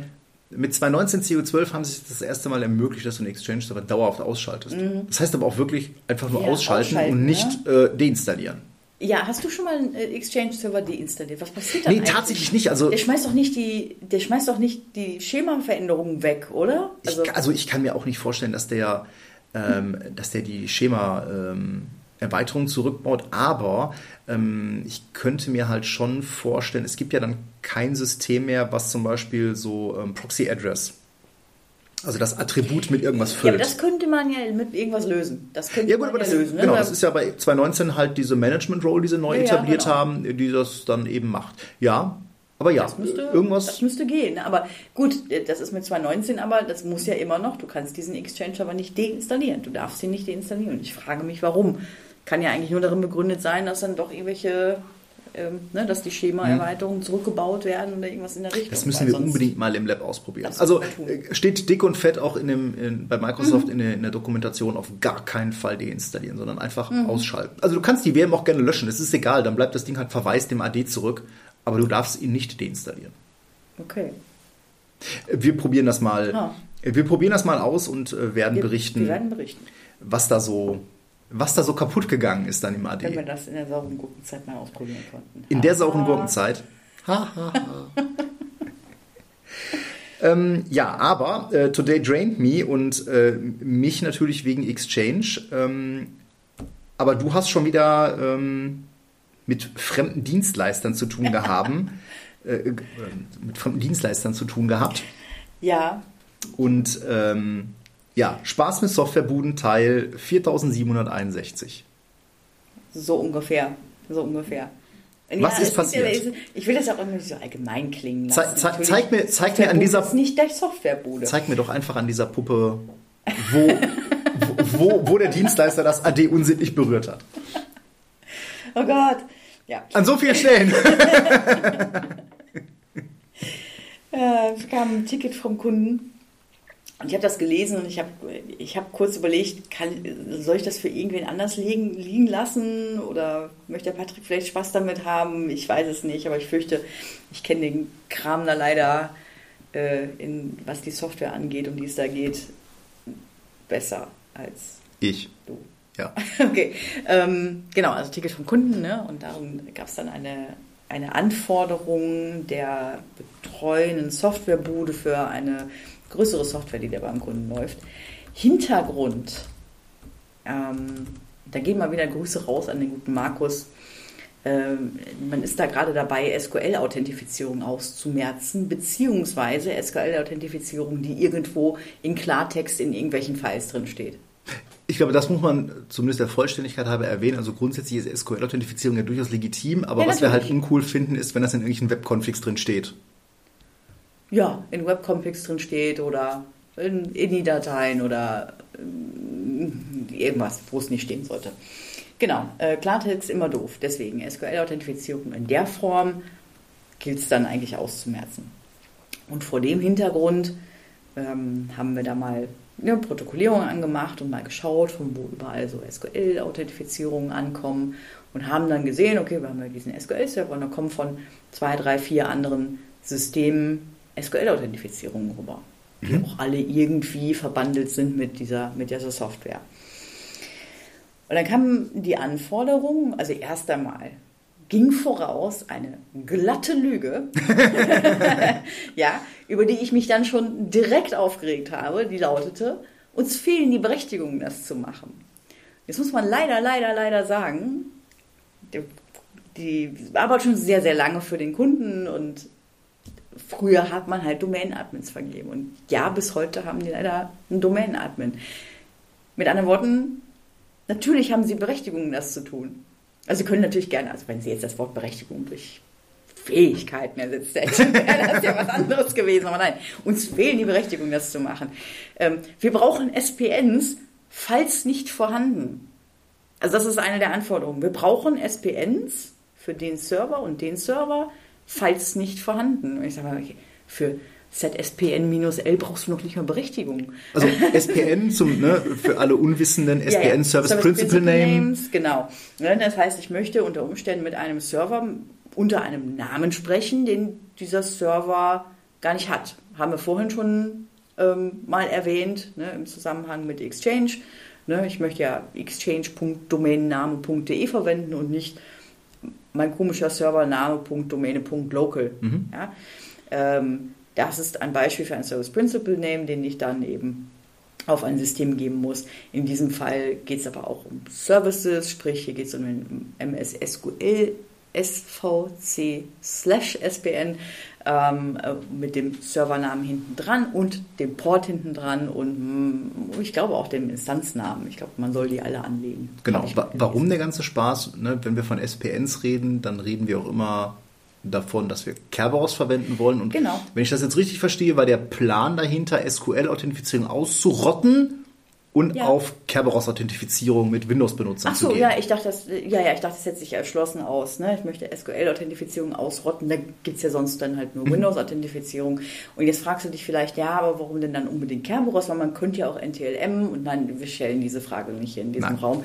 mit 2019 CO12 haben sie sich das erste Mal ermöglicht, dass du einen Exchange-Server dauerhaft ausschaltest. Mhm. Das heißt aber auch wirklich einfach nur ja, ausschalten, ausschalten, und nicht ne? äh, deinstallieren.
Ja, hast du schon mal einen äh, Exchange-Server deinstalliert? Was passiert da?
Nee, eigentlich? tatsächlich nicht. Also,
der schmeißt doch nicht die, der schmeißt doch nicht die Schema-Veränderungen weg, oder?
Also ich, also ich kann mir auch nicht vorstellen, dass der, ähm, dass der die Schema ähm, Erweiterungen zurückbaut, aber ähm, ich könnte mir halt schon vorstellen, es gibt ja dann kein System mehr, was zum Beispiel so ähm, Proxy-Address also das Attribut mit irgendwas füllt. Ja,
das könnte man ja mit irgendwas lösen. Das könnte ja, gut, aber
das,
ja lösen.
Ne? Genau, das ist ja bei 2019 halt diese Management-Role, die sie neu ja, etabliert genau. haben, die das dann eben macht. Ja, aber ja,
das müsste, irgendwas. Das müsste gehen. Aber gut, das ist mit 2019, aber das muss ja immer noch. Du kannst diesen Exchange aber nicht deinstallieren. Du darfst ihn nicht deinstallieren. Und ich frage mich, warum. Kann ja eigentlich nur darin begründet sein, dass dann doch irgendwelche ähm, ne, dass die Schema-Erweiterungen mhm. zurückgebaut werden oder irgendwas in der Richtung.
Das müssen wir unbedingt mal im Lab ausprobieren. Also äh, steht dick und fett auch in dem, in, bei Microsoft mhm. in, der, in, der, Dokumentation auf gar keinen Fall deinstallieren, sondern einfach mhm. ausschalten. Also du kannst die VM auch gerne löschen, das ist egal, dann bleibt das Ding halt verweist dem AD zurück, aber du darfst ihn nicht deinstallieren.
Okay.
Wir probieren das mal. Ah. Wir probieren das mal aus und äh, werden, wir, berichten,
wir werden berichten,
was da so was da so kaputt gegangen ist dann im AD.
Wenn wir das in der sauren Gurkenzeit mal ausprobieren konnten.
In der sauren Gurkenzeit? ähm, ja, aber äh, Today Drained Me und äh, mich natürlich wegen Exchange. Ähm, aber du hast schon wieder ähm, mit fremden Dienstleistern zu tun gehabt. äh, äh, mit fremden Dienstleistern zu tun gehabt.
Ja.
Und ähm, ja, Spaß mit Softwarebuden Teil 4761.
So ungefähr. So ungefähr.
Was ja, ist passiert?
Ja, ich will das auch irgendwie so allgemein klingen lassen.
Ze ze zeig mir, zeig mir an dieser.
Ist nicht der Softwarebude.
Zeig mir doch einfach an dieser Puppe, wo, wo, wo der Dienstleister das AD unsittlich berührt hat.
Oh Gott. Ja.
An so vielen Stellen.
ja, es kam ein Ticket vom Kunden Und ich habe das gelesen und ich habe ich hab kurz überlegt, kann, soll ich das für irgendwen anders liegen, liegen lassen oder möchte der Patrick vielleicht Spaß damit haben? Ich weiß es nicht, aber ich fürchte, ich kenne den Kram da leider, äh, in, was die Software angeht, um die es da geht, besser als
ich.
du.
Ja.
Okay, ähm, genau, also Ticket vom Kunden ne? und darum gab es dann eine, eine Anforderung der betreuenden Softwarebude für eine größere Software, die da beim Kunden läuft. Hintergrund, ähm, da gehen wir wieder Grüße raus an den guten Markus. Ähm, man ist da gerade dabei, SQL-Authentifizierung auszumerzen, beziehungsweise SQL-Authentifizierung, die irgendwo in Klartext in irgendwelchen Files drin steht.
Ich glaube, das muss man zumindest der Vollständigkeit halber erwähnen. Also grundsätzlich ist SQL-Authentifizierung ja durchaus legitim, aber
Ja,
was wir halt uncool finden, ist, wenn das in irgendwelchen Webconfigs drin steht.
Ja, in Webconfigs drin steht oder in INI-Dateien oder ähm, irgendwas, wo es nicht stehen sollte. Genau, äh, Klartext immer doof. Deswegen SQL-Authentifizierung in der Form gilt es dann eigentlich auszumerzen. Und vor dem Hintergrund ähm, haben wir da mal eine Protokollierung angemacht und mal geschaut, von wo überall so SQL-Authentifizierungen ankommen und haben dann gesehen, okay, wir haben ja diesen SQL-Server und da kommen von zwei, drei, vier anderen Systemen SQL-Authentifizierungen rüber, die auch alle irgendwie verbandelt sind mit dieser, mit dieser Software. Und dann kam die Anforderung, also erst einmal ging voraus eine glatte Lüge, ja, über die ich mich dann schon direkt aufgeregt habe, die lautete, uns fehlen die Berechtigungen, das zu machen. Jetzt muss man leider, leider, leider sagen, die, die arbeitet schon sehr, sehr lange für den Kunden und früher hat man halt Domain-Admins vergeben. Und ja, bis heute haben die leider einen Domain-Admin. Mit anderen Worten, natürlich haben sie Berechtigungen, das zu tun. Also sie können natürlich gerne, also wenn sie jetzt das Wort Berechtigung durch Fähigkeiten ersetzt hätten, wäre das ja was anderes gewesen. Aber nein, uns fehlen die Berechtigungen, das zu machen. Ähm, wir brauchen SPNs, falls nicht vorhanden. Also das ist eine der Anforderungen. Wir brauchen SPNs für den Server und den Server, falls nicht vorhanden. Und ich sage mal, okay, für ZSPN-L brauchst du noch nicht mal Berechtigung.
Also SPN zum, ne, für alle Unwissenden,
Ja, ja.
SPN Service, Principal Name.
Names, genau. Ne, Das heißt, ich möchte unter Umständen mit einem Server unter einem Namen sprechen, den dieser Server gar nicht hat. Haben wir vorhin schon ähm, mal erwähnt, ne, im Zusammenhang mit Exchange. Ne, ich möchte ja exchange.domainname.de verwenden und nicht mein komischer Server name.domäne.local. Ja? Ähm, das ist ein Beispiel für einen Service Principal Name, den ich dann eben auf ein System geben muss. In diesem Fall geht es aber auch um Services, sprich hier geht es um den MS SQL SVC slash SPN ähm, äh, mit dem Servernamen hinten dran und dem Port hinten dran und mm, ich glaube auch dem Instanznamen. Ich glaube, man soll die alle anlegen.
Genau. Warum der ganze Spaß? Ne? Wenn wir von SPNs reden, dann reden wir auch immer davon, dass wir Kerberos verwenden wollen. Und
Genau.
wenn ich das jetzt richtig verstehe, war der Plan dahinter, SQL-Authentifizierung auszurotten und
Ja.
auf Kerberos-Authentifizierung mit Windows-Benutzern
Ach
zu
so,
gehen.
ja, ich dachte, das, ja, ja, ich dachte, das setzt sich erschlossen aus. Ne? Ich möchte SQL-Authentifizierung ausrotten. Da gibt es ja sonst dann halt
Mhm.
nur Windows-Authentifizierung. Und jetzt fragst du dich vielleicht, ja, aber warum denn dann unbedingt Kerberos? Weil man könnte ja auch NTLM und nein, wir stellen diese Frage nicht hier in diesem
Nein.
Raum.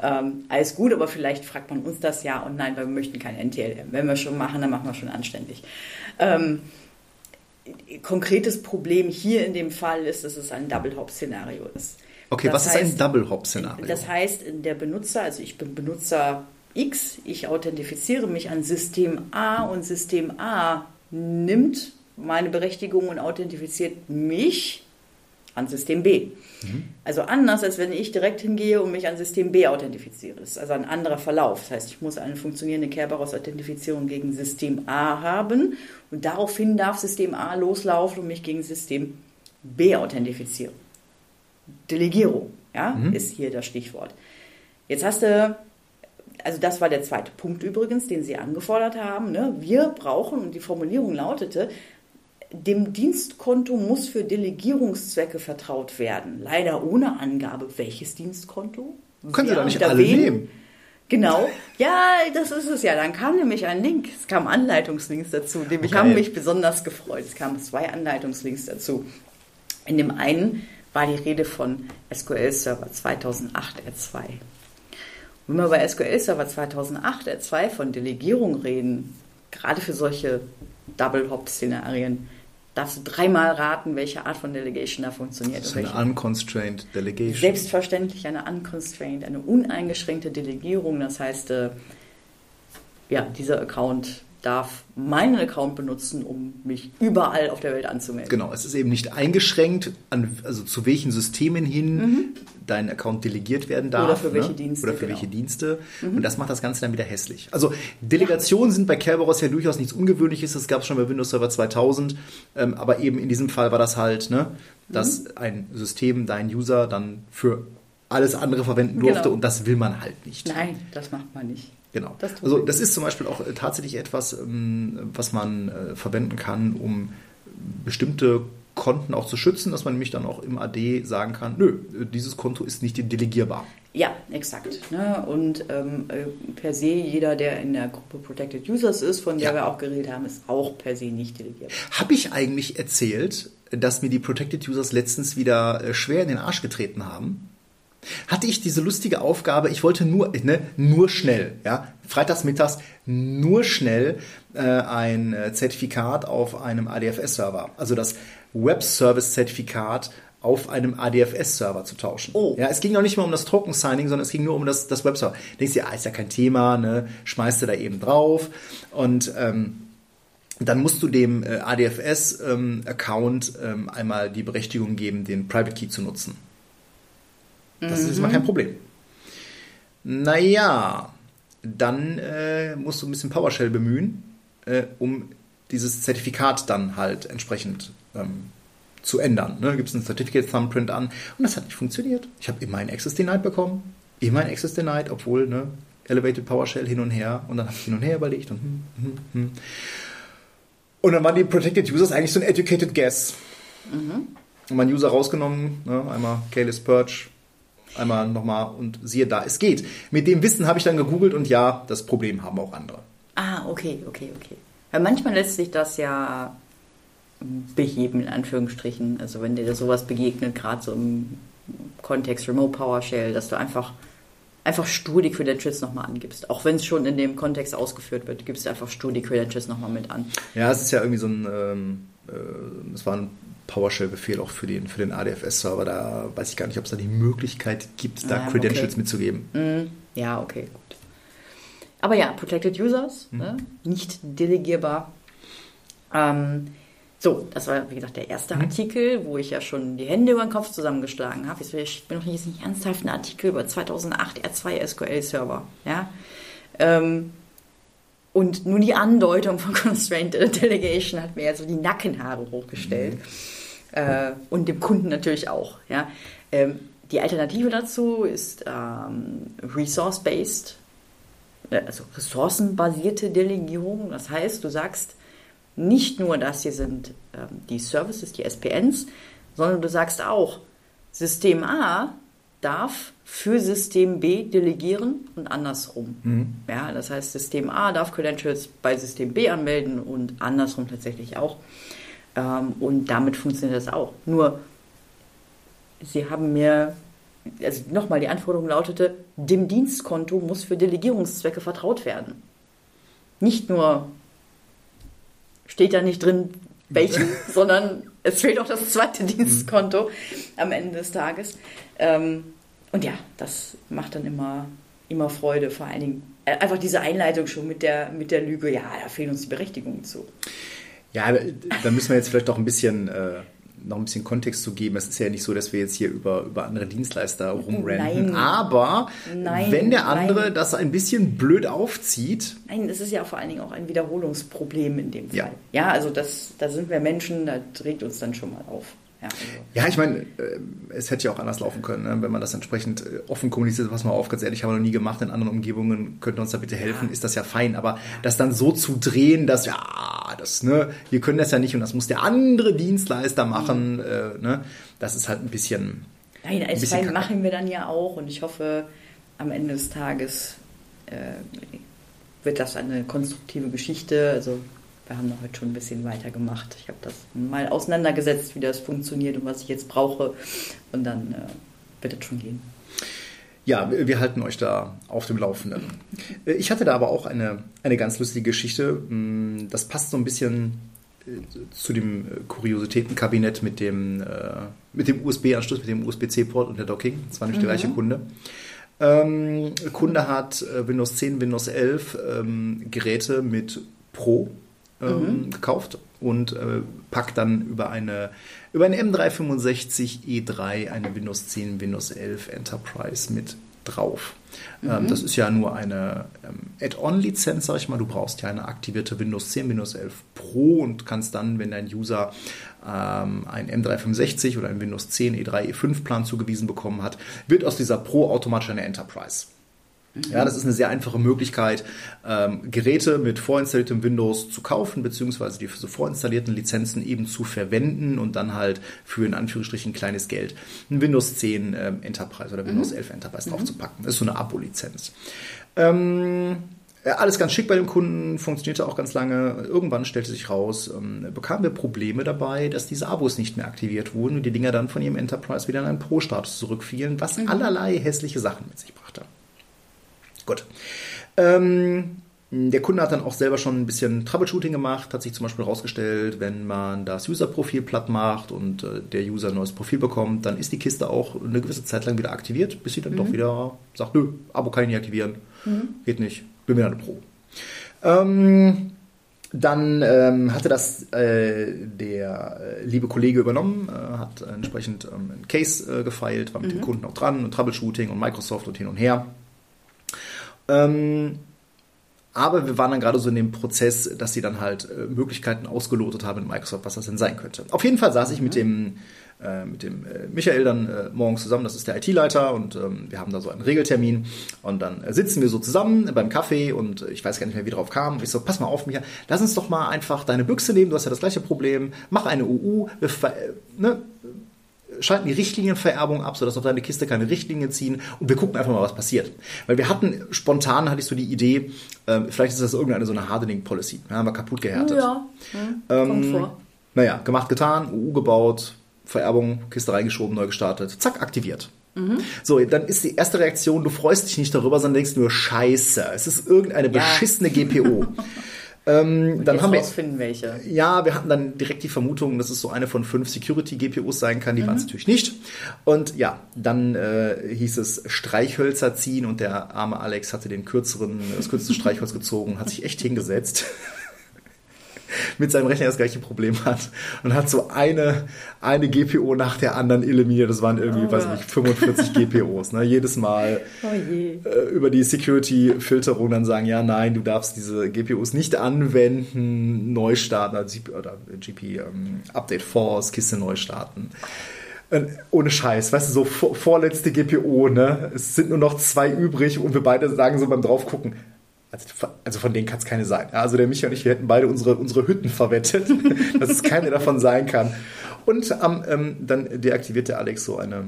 Ähm, alles gut, aber vielleicht fragt man uns das ja und nein, weil wir möchten kein NTLM. Wenn wir schon machen, dann machen wir schon anständig. Ähm, konkretes Problem hier in dem Fall ist, dass es ein Double-Hop-Szenario ist.
Okay,
Das
was ist ein
heißt-
Double-Hop-Szenario?
Das heißt, der Benutzer, also ich bin Benutzer X, ich authentifiziere mich an System A und System A nimmt meine Berechtigung und authentifiziert mich an System B. Also anders, als wenn ich direkt hingehe und mich an System B authentifiziere. Das ist also ein anderer Verlauf. Das heißt, ich muss eine funktionierende Kerberos-Authentifizierung gegen System A haben und daraufhin darf System A loslaufen und mich gegen System B authentifizieren. Delegierung, ja, ist hier das Stichwort. Jetzt hast du, also das war der zweite Punkt übrigens, den Sie angefordert haben. Ne? Wir brauchen, und die Formulierung lautete, dem Dienstkonto muss für Delegierungszwecke vertraut werden. Leider ohne Angabe, welches Dienstkonto.
Können Sie doch nicht alle
wen.
nehmen.
Genau, ja, das ist es ja. Dann kam nämlich ein Link. Es kamen Anleitungslinks dazu. Die
Okay.
haben mich besonders gefreut. Es kamen zwei Anleitungslinks dazu. In dem einen war die Rede von SQL Server 2008 R2. wenn wir bei SQL Server 2008 R2 von Delegierung reden, gerade für solche Double-Hop-Szenarien, darfst du dreimal raten, welche Art von Delegation da funktioniert.
Das ist eine unconstrained Delegation.
Selbstverständlich eine unconstrained, eine uneingeschränkte Delegierung. Das heißt, äh, ja, dieser Account darf meinen Account benutzen, um mich überall auf der Welt anzumelden.
Genau, es ist eben nicht eingeschränkt, an, also zu welchen Systemen hin mhm. dein Account delegiert werden darf.
Oder für welche ne? Dienste.
Oder für genau. welche Dienste. Mhm. Und das macht das Ganze dann wieder hässlich. Also Delegationen ja. sind bei Kerberos ja durchaus nichts Ungewöhnliches. Das gab es schon bei Windows Server 2000. Ähm, aber eben in diesem Fall war das halt, ne, dass mhm. ein System, dein User dann für alles andere verwenden durfte. Genau. Und das will man halt nicht.
Nein, das macht man nicht.
Genau. Das also das ist zum Beispiel auch äh, tatsächlich etwas, ähm, was man äh, verwenden kann, um bestimmte Konten auch zu schützen, dass man nämlich dann auch im AD sagen kann, nö, dieses Konto ist nicht delegierbar.
Ja, exakt. Ne? Und ähm, äh, per se, jeder, der in der Gruppe Protected Users ist, von der ja. wir auch geredet haben, ist auch per se nicht delegierbar.
Habe ich eigentlich erzählt, dass mir die Protected Users letztens wieder schwer in den Arsch getreten haben? Hatte ich diese lustige Aufgabe, ich wollte nur, ne, nur schnell, ja, freitags mittags nur schnell äh, ein äh, Zertifikat auf einem ADFS-Server, also das Web-Service-Zertifikat auf einem ADFS-Server zu tauschen. Oh. Ja, es ging noch nicht mal um das Token-Signing, sondern es ging nur um das, das Web-Server. Denkst du, ja, ist ja kein Thema, ne? schmeißt du da eben drauf und ähm, dann musst du dem äh, ADFS-Account ähm, ähm, einmal die Berechtigung geben, den Private Key zu nutzen. Das mhm. ist immer kein Problem. Naja, dann äh, musst du ein bisschen PowerShell bemühen, äh, um dieses Zertifikat dann halt entsprechend ähm, zu ändern. Ne? Gibt es ein Certificate Thumbprint an und das hat nicht funktioniert. Ich habe immer ein Access Denied bekommen, immer ein Access Denied, obwohl ne, Elevated PowerShell hin und her und dann habe ich hin und her überlegt und hm, hm, hm. und dann waren die Protected Users eigentlich so ein Educated Guess. Mhm. Und mein User rausgenommen, ne? einmal Keyless Purge, einmal nochmal und siehe da, es geht. Mit dem Wissen habe ich dann gegoogelt und ja, das Problem haben auch andere.
Ah, okay, okay, okay. Weil manchmal lässt sich das ja beheben, in Anführungsstrichen. Also wenn dir sowas begegnet, gerade so im Kontext Remote PowerShell, dass du einfach, einfach stur die Credentials nochmal angibst. Auch wenn es schon in dem Kontext ausgeführt wird, gibst du einfach stur die Credentials nochmal mit an.
Ja, es ist ja irgendwie so ein, ähm, äh, es war ein PowerShell-Befehl auch für den, für den ADFS-Server. Da weiß ich gar nicht, ob es da die Möglichkeit gibt, da ah, Credentials okay. mitzugeben.
Mm, ja, okay, gut. Aber ja, Protected Users, mhm. ne? nicht delegierbar. Ähm, so, das war wie gesagt der erste mhm. Artikel, wo ich ja schon die Hände über den Kopf zusammengeschlagen habe. Ich bin noch jetzt nicht ernsthaft ein Artikel über 2008 R2 SQL Server. Ja? Ähm, und nur die Andeutung von Constraint Delegation hat mir ja so die Nackenhaare hochgestellt. Mhm. Äh, und dem Kunden natürlich auch. Ja? Ähm, die Alternative dazu ist ähm, Resource-based, äh, also ressourcenbasierte Delegierung. Das heißt, du sagst nicht nur, dass hier sind ähm, die Services, die SPNs, sondern du sagst auch, System A darf für System B delegieren und andersrum. Mhm. Ja, das heißt, System A darf Credentials bei System B anmelden und andersrum tatsächlich auch. Ähm, und damit funktioniert das auch. Nur, sie haben mir, also nochmal, die Anforderung lautete, dem Dienstkonto muss für Delegierungszwecke vertraut werden. Nicht nur steht da nicht drin, welchen, sondern es fehlt auch das zweite Dienstkonto am Ende des Tages. Ähm, und ja, das macht dann immer, immer Freude, vor allen Dingen äh, einfach diese Einleitung schon mit der, mit der Lüge, ja, da fehlen uns die Berechtigungen zu.
Ja, da müssen wir jetzt vielleicht auch ein bisschen, äh, noch ein bisschen Kontext zu geben. Es ist ja nicht so, dass wir jetzt hier über, über andere Dienstleister rumrennen. Nein. Aber nein, wenn der andere nein. das ein bisschen blöd aufzieht.
Nein, es ist ja vor allen Dingen auch ein Wiederholungsproblem in dem Fall. Ja, ja also das, da sind wir Menschen, da trägt uns dann schon mal auf.
Ja, also. ja, ich meine, äh, es hätte ja auch anders laufen können, ne? wenn man das entsprechend äh, offen kommuniziert. Was mal auf, ganz ehrlich, haben wir noch nie gemacht in anderen Umgebungen, könnten uns da bitte helfen, ja. ist das ja fein. Aber das dann so zu drehen, dass, ja, das, ne, wir können das ja nicht und das muss der andere Dienstleister machen, mhm. äh, ne? das ist halt ein bisschen.
Nein, als bisschen fein machen wir dann ja auch und ich hoffe, am Ende des Tages äh, wird das eine konstruktive Geschichte. Also wir haben heute schon ein bisschen weitergemacht. Ich habe das mal auseinandergesetzt, wie das funktioniert und was ich jetzt brauche. Und dann äh, wird es schon gehen.
Ja, wir halten euch da auf dem Laufenden. Äh, ich hatte da aber auch eine, eine ganz lustige Geschichte. Mm, das passt so ein bisschen äh, zu dem äh, Kuriositätenkabinett mit dem, mit dem USB-Anschluss, mit dem USB-C-Port und der Docking. Das war nicht mhm. der gleiche Kunde. Ähm, Kunde hat Windows 10, Windows 11 ähm, Geräte mit Pro ähm, mhm. gekauft und äh, packt dann über eine, über eine M365 E3 eine Windows 10, Windows 11 Enterprise mit drauf. Ähm, mhm. das ist ja nur eine ähm, Add-on-Lizenz, sag ich mal. Du brauchst ja eine aktivierte Windows 10, Windows 11 Pro und kannst dann, wenn dein User ähm, ein M365 oder ein Windows 10 E3, E5 Plan zugewiesen bekommen hat, wird aus dieser Pro automatisch eine Enterprise. Ja, das ist eine sehr einfache Möglichkeit, ähm, Geräte mit vorinstalliertem Windows zu kaufen, beziehungsweise die so vorinstallierten Lizenzen eben zu verwenden und dann halt für in Anführungsstrichen kleines Geld ein Windows 10 ähm, Enterprise oder Windows 11 mhm. Enterprise mhm. draufzupacken. Das ist so eine Abo-Lizenz. Ähm, alles ganz schick bei dem Kunden, funktionierte auch ganz lange. Irgendwann stellte sich raus, ähm, bekamen wir Probleme dabei, dass diese Abos nicht mehr aktiviert wurden und die Dinger dann von ihrem Enterprise wieder in einen Pro-Status zurückfielen, was mhm. allerlei hässliche Sachen mit sich brachte. Gut. Ähm, der Kunde hat dann auch selber schon ein bisschen Troubleshooting gemacht, hat sich zum Beispiel herausgestellt, wenn man das User-Profil platt macht und äh, der User ein neues Profil bekommt, dann ist die Kiste auch eine gewisse Zeit lang wieder aktiviert, bis sie dann mhm. doch wieder sagt, nö, Abo kann ich nicht aktivieren, mhm. geht nicht, bin wieder eine Pro. Ähm, dann ähm, hatte das äh, der äh, liebe Kollege übernommen, äh, hat entsprechend ähm, einen Case äh, gefeilt, war mit mhm. dem Kunden auch dran und Troubleshooting und Microsoft und hin und her. Ähm, aber wir waren dann gerade so in dem Prozess, dass sie dann halt äh, Möglichkeiten ausgelotet haben mit Microsoft, was das denn sein könnte. Auf jeden Fall saß ich mit dem, äh, mit dem äh, Michael dann äh, morgens zusammen, das ist der IT-Leiter und ähm, wir haben da so einen Regeltermin. Und dann äh, sitzen wir so zusammen beim Kaffee und ich weiß gar nicht mehr, wie drauf kam. Ich so, pass mal auf, Michael, lass uns doch mal einfach deine Büchse nehmen, du hast ja das gleiche Problem, mach eine UU, wir, äh, ne, schalten die Richtlinienvererbung ab, sodass auf deine Kiste keine Richtlinien ziehen und wir gucken einfach mal, was passiert. Weil wir hatten, spontan hatte ich so die Idee, äh, vielleicht ist das irgendeine so eine Hardening-Policy. Ja, haben wir kaputt gehärtet. Ja, ja kommt ähm, vor. Naja, gemacht, getan, UU gebaut, Vererbung, Kiste reingeschoben, neu gestartet, zack, aktiviert. Mhm. So, dann ist die erste Reaktion, du freust dich nicht darüber, sondern denkst nur, scheiße, es ist irgendeine ja. beschissene GPO. Ähm, dann haben wir welche. Ja, wir hatten dann direkt die Vermutung, dass es so eine von fünf Security-GPUs sein kann. Die mhm. waren es natürlich nicht. Und ja, dann äh, hieß es Streichhölzer ziehen und der arme Alex hatte den kürzeren, das kürzeste Streichholz gezogen, hat sich echt hingesetzt mit seinem Rechner das gleiche Problem hat und hat so eine, eine GPO nach der anderen eliminiert. Das waren irgendwie, oh, weiß nicht, 45 GPOs. Ne? Jedes Mal oh äh, über die Security-Filterung dann sagen, ja, nein, du darfst diese GPOs nicht anwenden, neu starten, also oder GP ähm, Update Force, Kiste neu starten. Ohne Scheiß, weißt du, so vor, vorletzte GPO, ne? Es sind nur noch zwei übrig und wir beide sagen so beim draufgucken, also, also von denen kann es keine sein. Also der Micha und ich, wir hätten beide unsere, unsere Hütten verwettet, dass es keine davon sein kann. Und ähm, dann deaktiviert der Alex so eine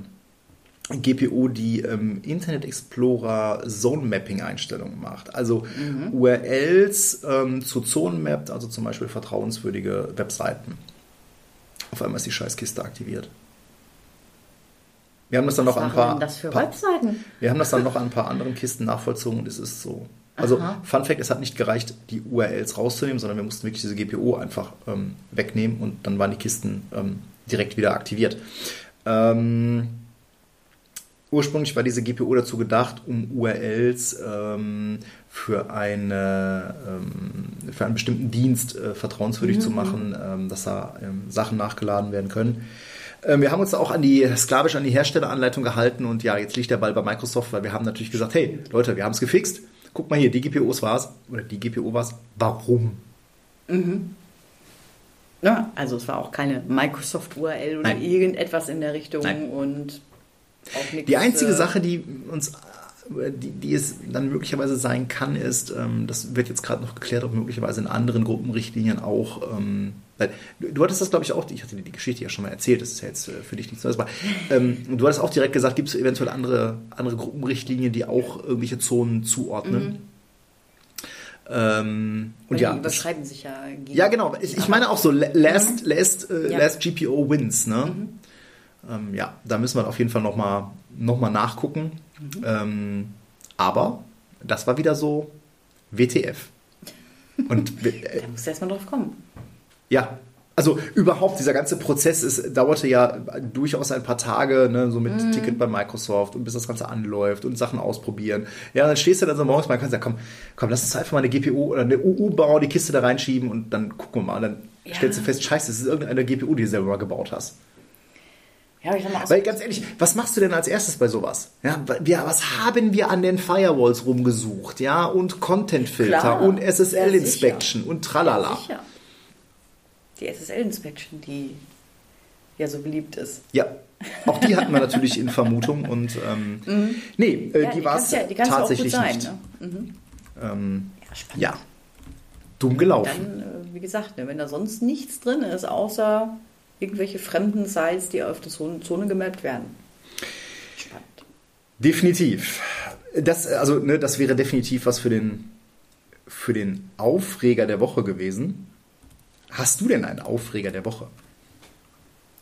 GPU, die ähm, Internet Explorer Zone Mapping Einstellungen macht. Also mhm. URLs ähm, zu Zonen mappt, also zum Beispiel vertrauenswürdige Webseiten. Auf einmal ist die Scheißkiste aktiviert. Wir haben das dann Was noch ein paar, das für paar, Webseiten? Wir haben das dann noch an ein paar anderen Kisten nachvollzogen und es ist so. Also Aha. Fun Fact, es hat nicht gereicht, die URLs rauszunehmen, sondern wir mussten wirklich diese GPO einfach ähm, wegnehmen und dann waren die Kisten ähm, direkt wieder aktiviert. Ähm, ursprünglich war diese GPO dazu gedacht, um URLs ähm, für, eine, ähm, für einen bestimmten Dienst äh, vertrauenswürdig mhm. zu machen, ähm, dass da Sachen nachgeladen werden können. Wir haben uns auch an die, sklavisch an die Herstelleranleitung gehalten und ja, jetzt liegt der Ball bei Microsoft, weil wir haben natürlich gesagt, hey Leute, wir haben es gefixt guck mal hier, die GPOs war es, oder die GPO war es, warum?
Mhm. Ja, also es war auch keine Microsoft-URL oder Nein. irgendetwas in der Richtung Nein. und
auch nichts. Die einzige äh, Sache, die uns die, die es dann möglicherweise sein kann, ist, ähm, das wird jetzt gerade noch geklärt, ob möglicherweise in anderen Gruppenrichtlinien auch, ähm, du, du, hattest das glaube ich auch, ich hatte dir die Geschichte ja schon mal erzählt, das ist ja jetzt äh, für dich nichts Neues, aber ähm, du hattest auch direkt gesagt, gibt es eventuell andere, andere Gruppenrichtlinien, die auch irgendwelche Zonen zuordnen. Mhm. Ähm, und ja,
die
das,
überschreiben sich ja.
ja, genau. Ich, ich meine auch so la- last, last, äh,
Mhm. Ja. Mhm.
last GPO wins. Ne? Ähm, ja, da müssen wir auf jeden Fall nochmal noch mal nachgucken.
Mhm.
Ähm, aber das war wieder so WTF. Und äh,
Da musst du erstmal drauf kommen.
Ja, also überhaupt dieser ganze Prozess ist, dauerte ja durchaus ein paar Tage, ne, so mit
Mhm.
Ticket bei Microsoft und bis das Ganze anläuft und Sachen ausprobieren. Ja, dann stehst du dann so morgens, man kann sagen, komm, komm, lass uns einfach mal eine GPU oder eine UU bauen, die Kiste da reinschieben und dann gucken wir mal. Und dann
Ja.
stellst du fest, scheiße, das ist irgendeine GPU, die du selber mal gebaut hast.
Ja, ich mal,
Weil ganz ehrlich, was machst du denn als erstes bei sowas? Ja, wir, was haben wir an den Firewalls rumgesucht? Ja, und Content-Filter und
Ja,
SSL-Inspection und tralala.
Sicher. Die SSL-Inspection, die ja so beliebt ist.
Ja, auch die hatten wir natürlich in Vermutung und ähm, nee, äh,
Ja,
die war es
ja,
tatsächlich
sein,
nicht.
Ne? Mhm.
Ähm,
Ja, spannend.
ja, dumm gelaufen.
Dann, äh, wie gesagt, ne, wenn da sonst nichts drin ist, außer irgendwelche fremden Sites, die auf der Zone, gemappt werden. Spannend.
Definitiv. Das, also, ne, das wäre definitiv was für den, für den Aufreger der Woche gewesen. Hast du denn einen Aufreger der Woche?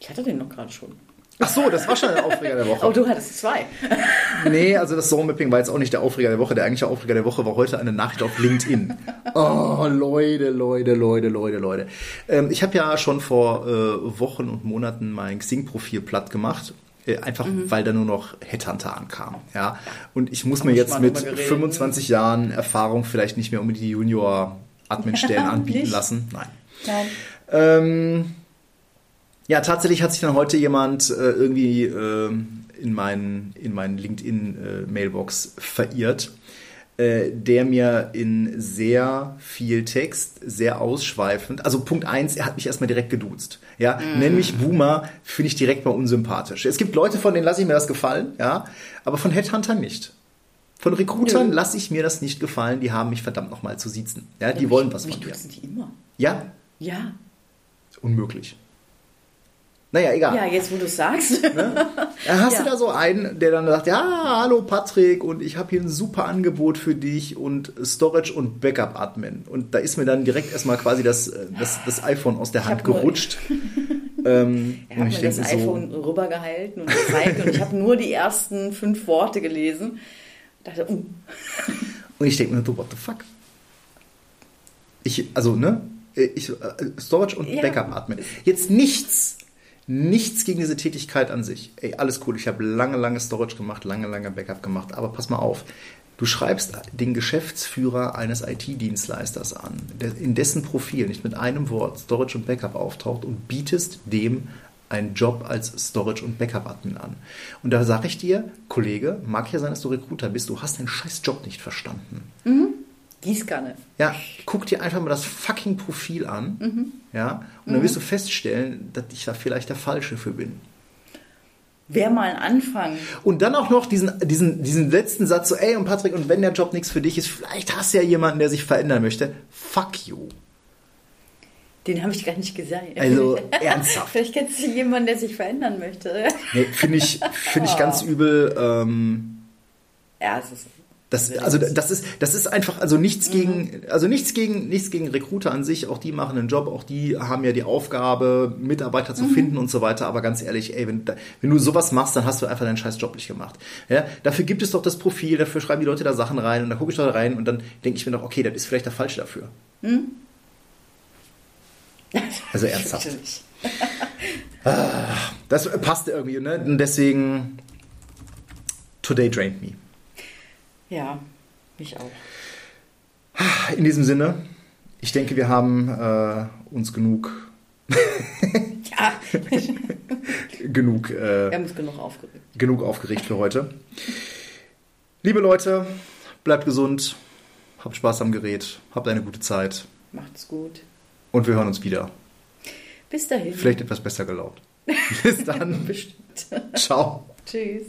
Ich hatte den noch gerade schon.
Ach so, das war schon ein Aufreger der Woche.
Oh, du hattest zwei.
Nee, also das Zone-Mapping war jetzt auch nicht der Aufreger der Woche. Der eigentliche Aufreger der Woche war heute eine Nachricht auf LinkedIn. Oh, Leute, Leute, Leute, Leute, Leute. Ähm, ich habe ja schon vor äh, Wochen und Monaten mein Xing-Profil platt gemacht. Äh, einfach weil da nur noch Headhunter ankam. Ja? Und ich muss
Haben
mir jetzt mit
drüber geredet.
25 Jahren Erfahrung vielleicht nicht mehr unbedingt die Junior-Admin-Stellen anbieten
Nicht?
lassen. Nein.
Nein.
Ähm, ja, tatsächlich hat sich dann heute jemand äh, irgendwie ähm, in meinen in meinen LinkedIn-Mailbox verirrt, äh, der mir in sehr viel Text, sehr ausschweifend, also Punkt eins, er hat mich erstmal direkt geduzt. Ja, nenn mich Boomer, finde ich direkt mal unsympathisch. Es gibt Leute, von denen lasse ich mir das gefallen, ja, aber von Headhuntern nicht. Von Recruitern lasse ich mir das nicht gefallen, die haben mich verdammt nochmal zu siezen. Ja, die wollen was
mich
von
duzen die immer.
Ja,
Ja.
unmöglich. Naja, egal.
Ja, jetzt wo du es sagst.
Da hast
Ja.
du da so einen, der dann sagt, ja, hallo Patrick und ich habe hier ein super Angebot für dich und Storage und Backup Admin. Und da ist mir dann direkt erstmal quasi das, äh, das, das iPhone aus der Hand
hab nur-
gerutscht. ähm,
Er
und
hat
ich
mir das
denke
iPhone
so,
rübergehalten und gezeigt und ich habe nur die ersten fünf Worte gelesen. dachte, uh,
und ich denke mir so, what the fuck? Ich, also, ne? Ich, äh, Storage und
Ja.
Backup Admin. Jetzt nichts, nichts gegen diese Tätigkeit an sich. Ey, alles cool. Ich habe lange, lange Storage gemacht, lange, lange Backup gemacht. Aber pass mal auf. Du schreibst den Geschäftsführer eines IT-Dienstleisters an, der in dessen Profil nicht mit einem Wort Storage und Backup auftaucht und bietest dem einen Job als Storage und Backup Admin an. Und da sage ich dir, Kollege, mag ja sein, dass du Recruiter bist, du hast deinen scheiß Job nicht verstanden.
Gießkanne.
Ja, guck dir einfach mal das fucking Profil an. Ja, und dann wirst du feststellen, dass ich da vielleicht der Falsche für bin.
Wäre mal ein Anfang.
Und dann auch noch diesen, diesen, diesen letzten Satz so, ey und Patrick, und wenn der Job nichts für dich ist, vielleicht hast du ja jemanden, der sich verändern möchte. Fuck you.
Den habe ich gar nicht gesagt.
Also, ernsthaft.
Vielleicht kennst du jemanden, der sich verändern möchte.
Nee, finde ich, finde ich ganz übel. Ähm,
Ja, es ist.
Das, also das ist, das ist einfach, also nichts gegen, also nichts gegen, nichts gegen Recruiter an sich. Auch die machen einen Job, auch die haben ja die Aufgabe, Mitarbeiter zu finden und so weiter. Aber ganz ehrlich, ey, wenn, da- wenn du sowas machst, dann hast du einfach deinen scheiß Job nicht gemacht. Ja, dafür gibt es doch das Profil, dafür schreiben die Leute da Sachen rein und dann gucke ich da rein und dann denke ich mir doch, okay, das ist vielleicht der Falsche dafür. Also ernsthaft.
Natürlich.
Das passt irgendwie, ne? Und deswegen, today drained me.
Ja, mich auch.
In diesem Sinne, ich denke, wir haben äh, uns genug,
Ja,
genug,
wir
äh,
haben uns genug aufgeregt.
genug aufgeregt für heute. Liebe Leute, bleibt gesund, habt Spaß am Gerät, habt eine gute Zeit
Macht's gut.
und wir hören uns wieder.
Bis dahin.
Vielleicht etwas besser gelaunt. Bis dann.
Bestimmt.
Ciao.
Tschüss.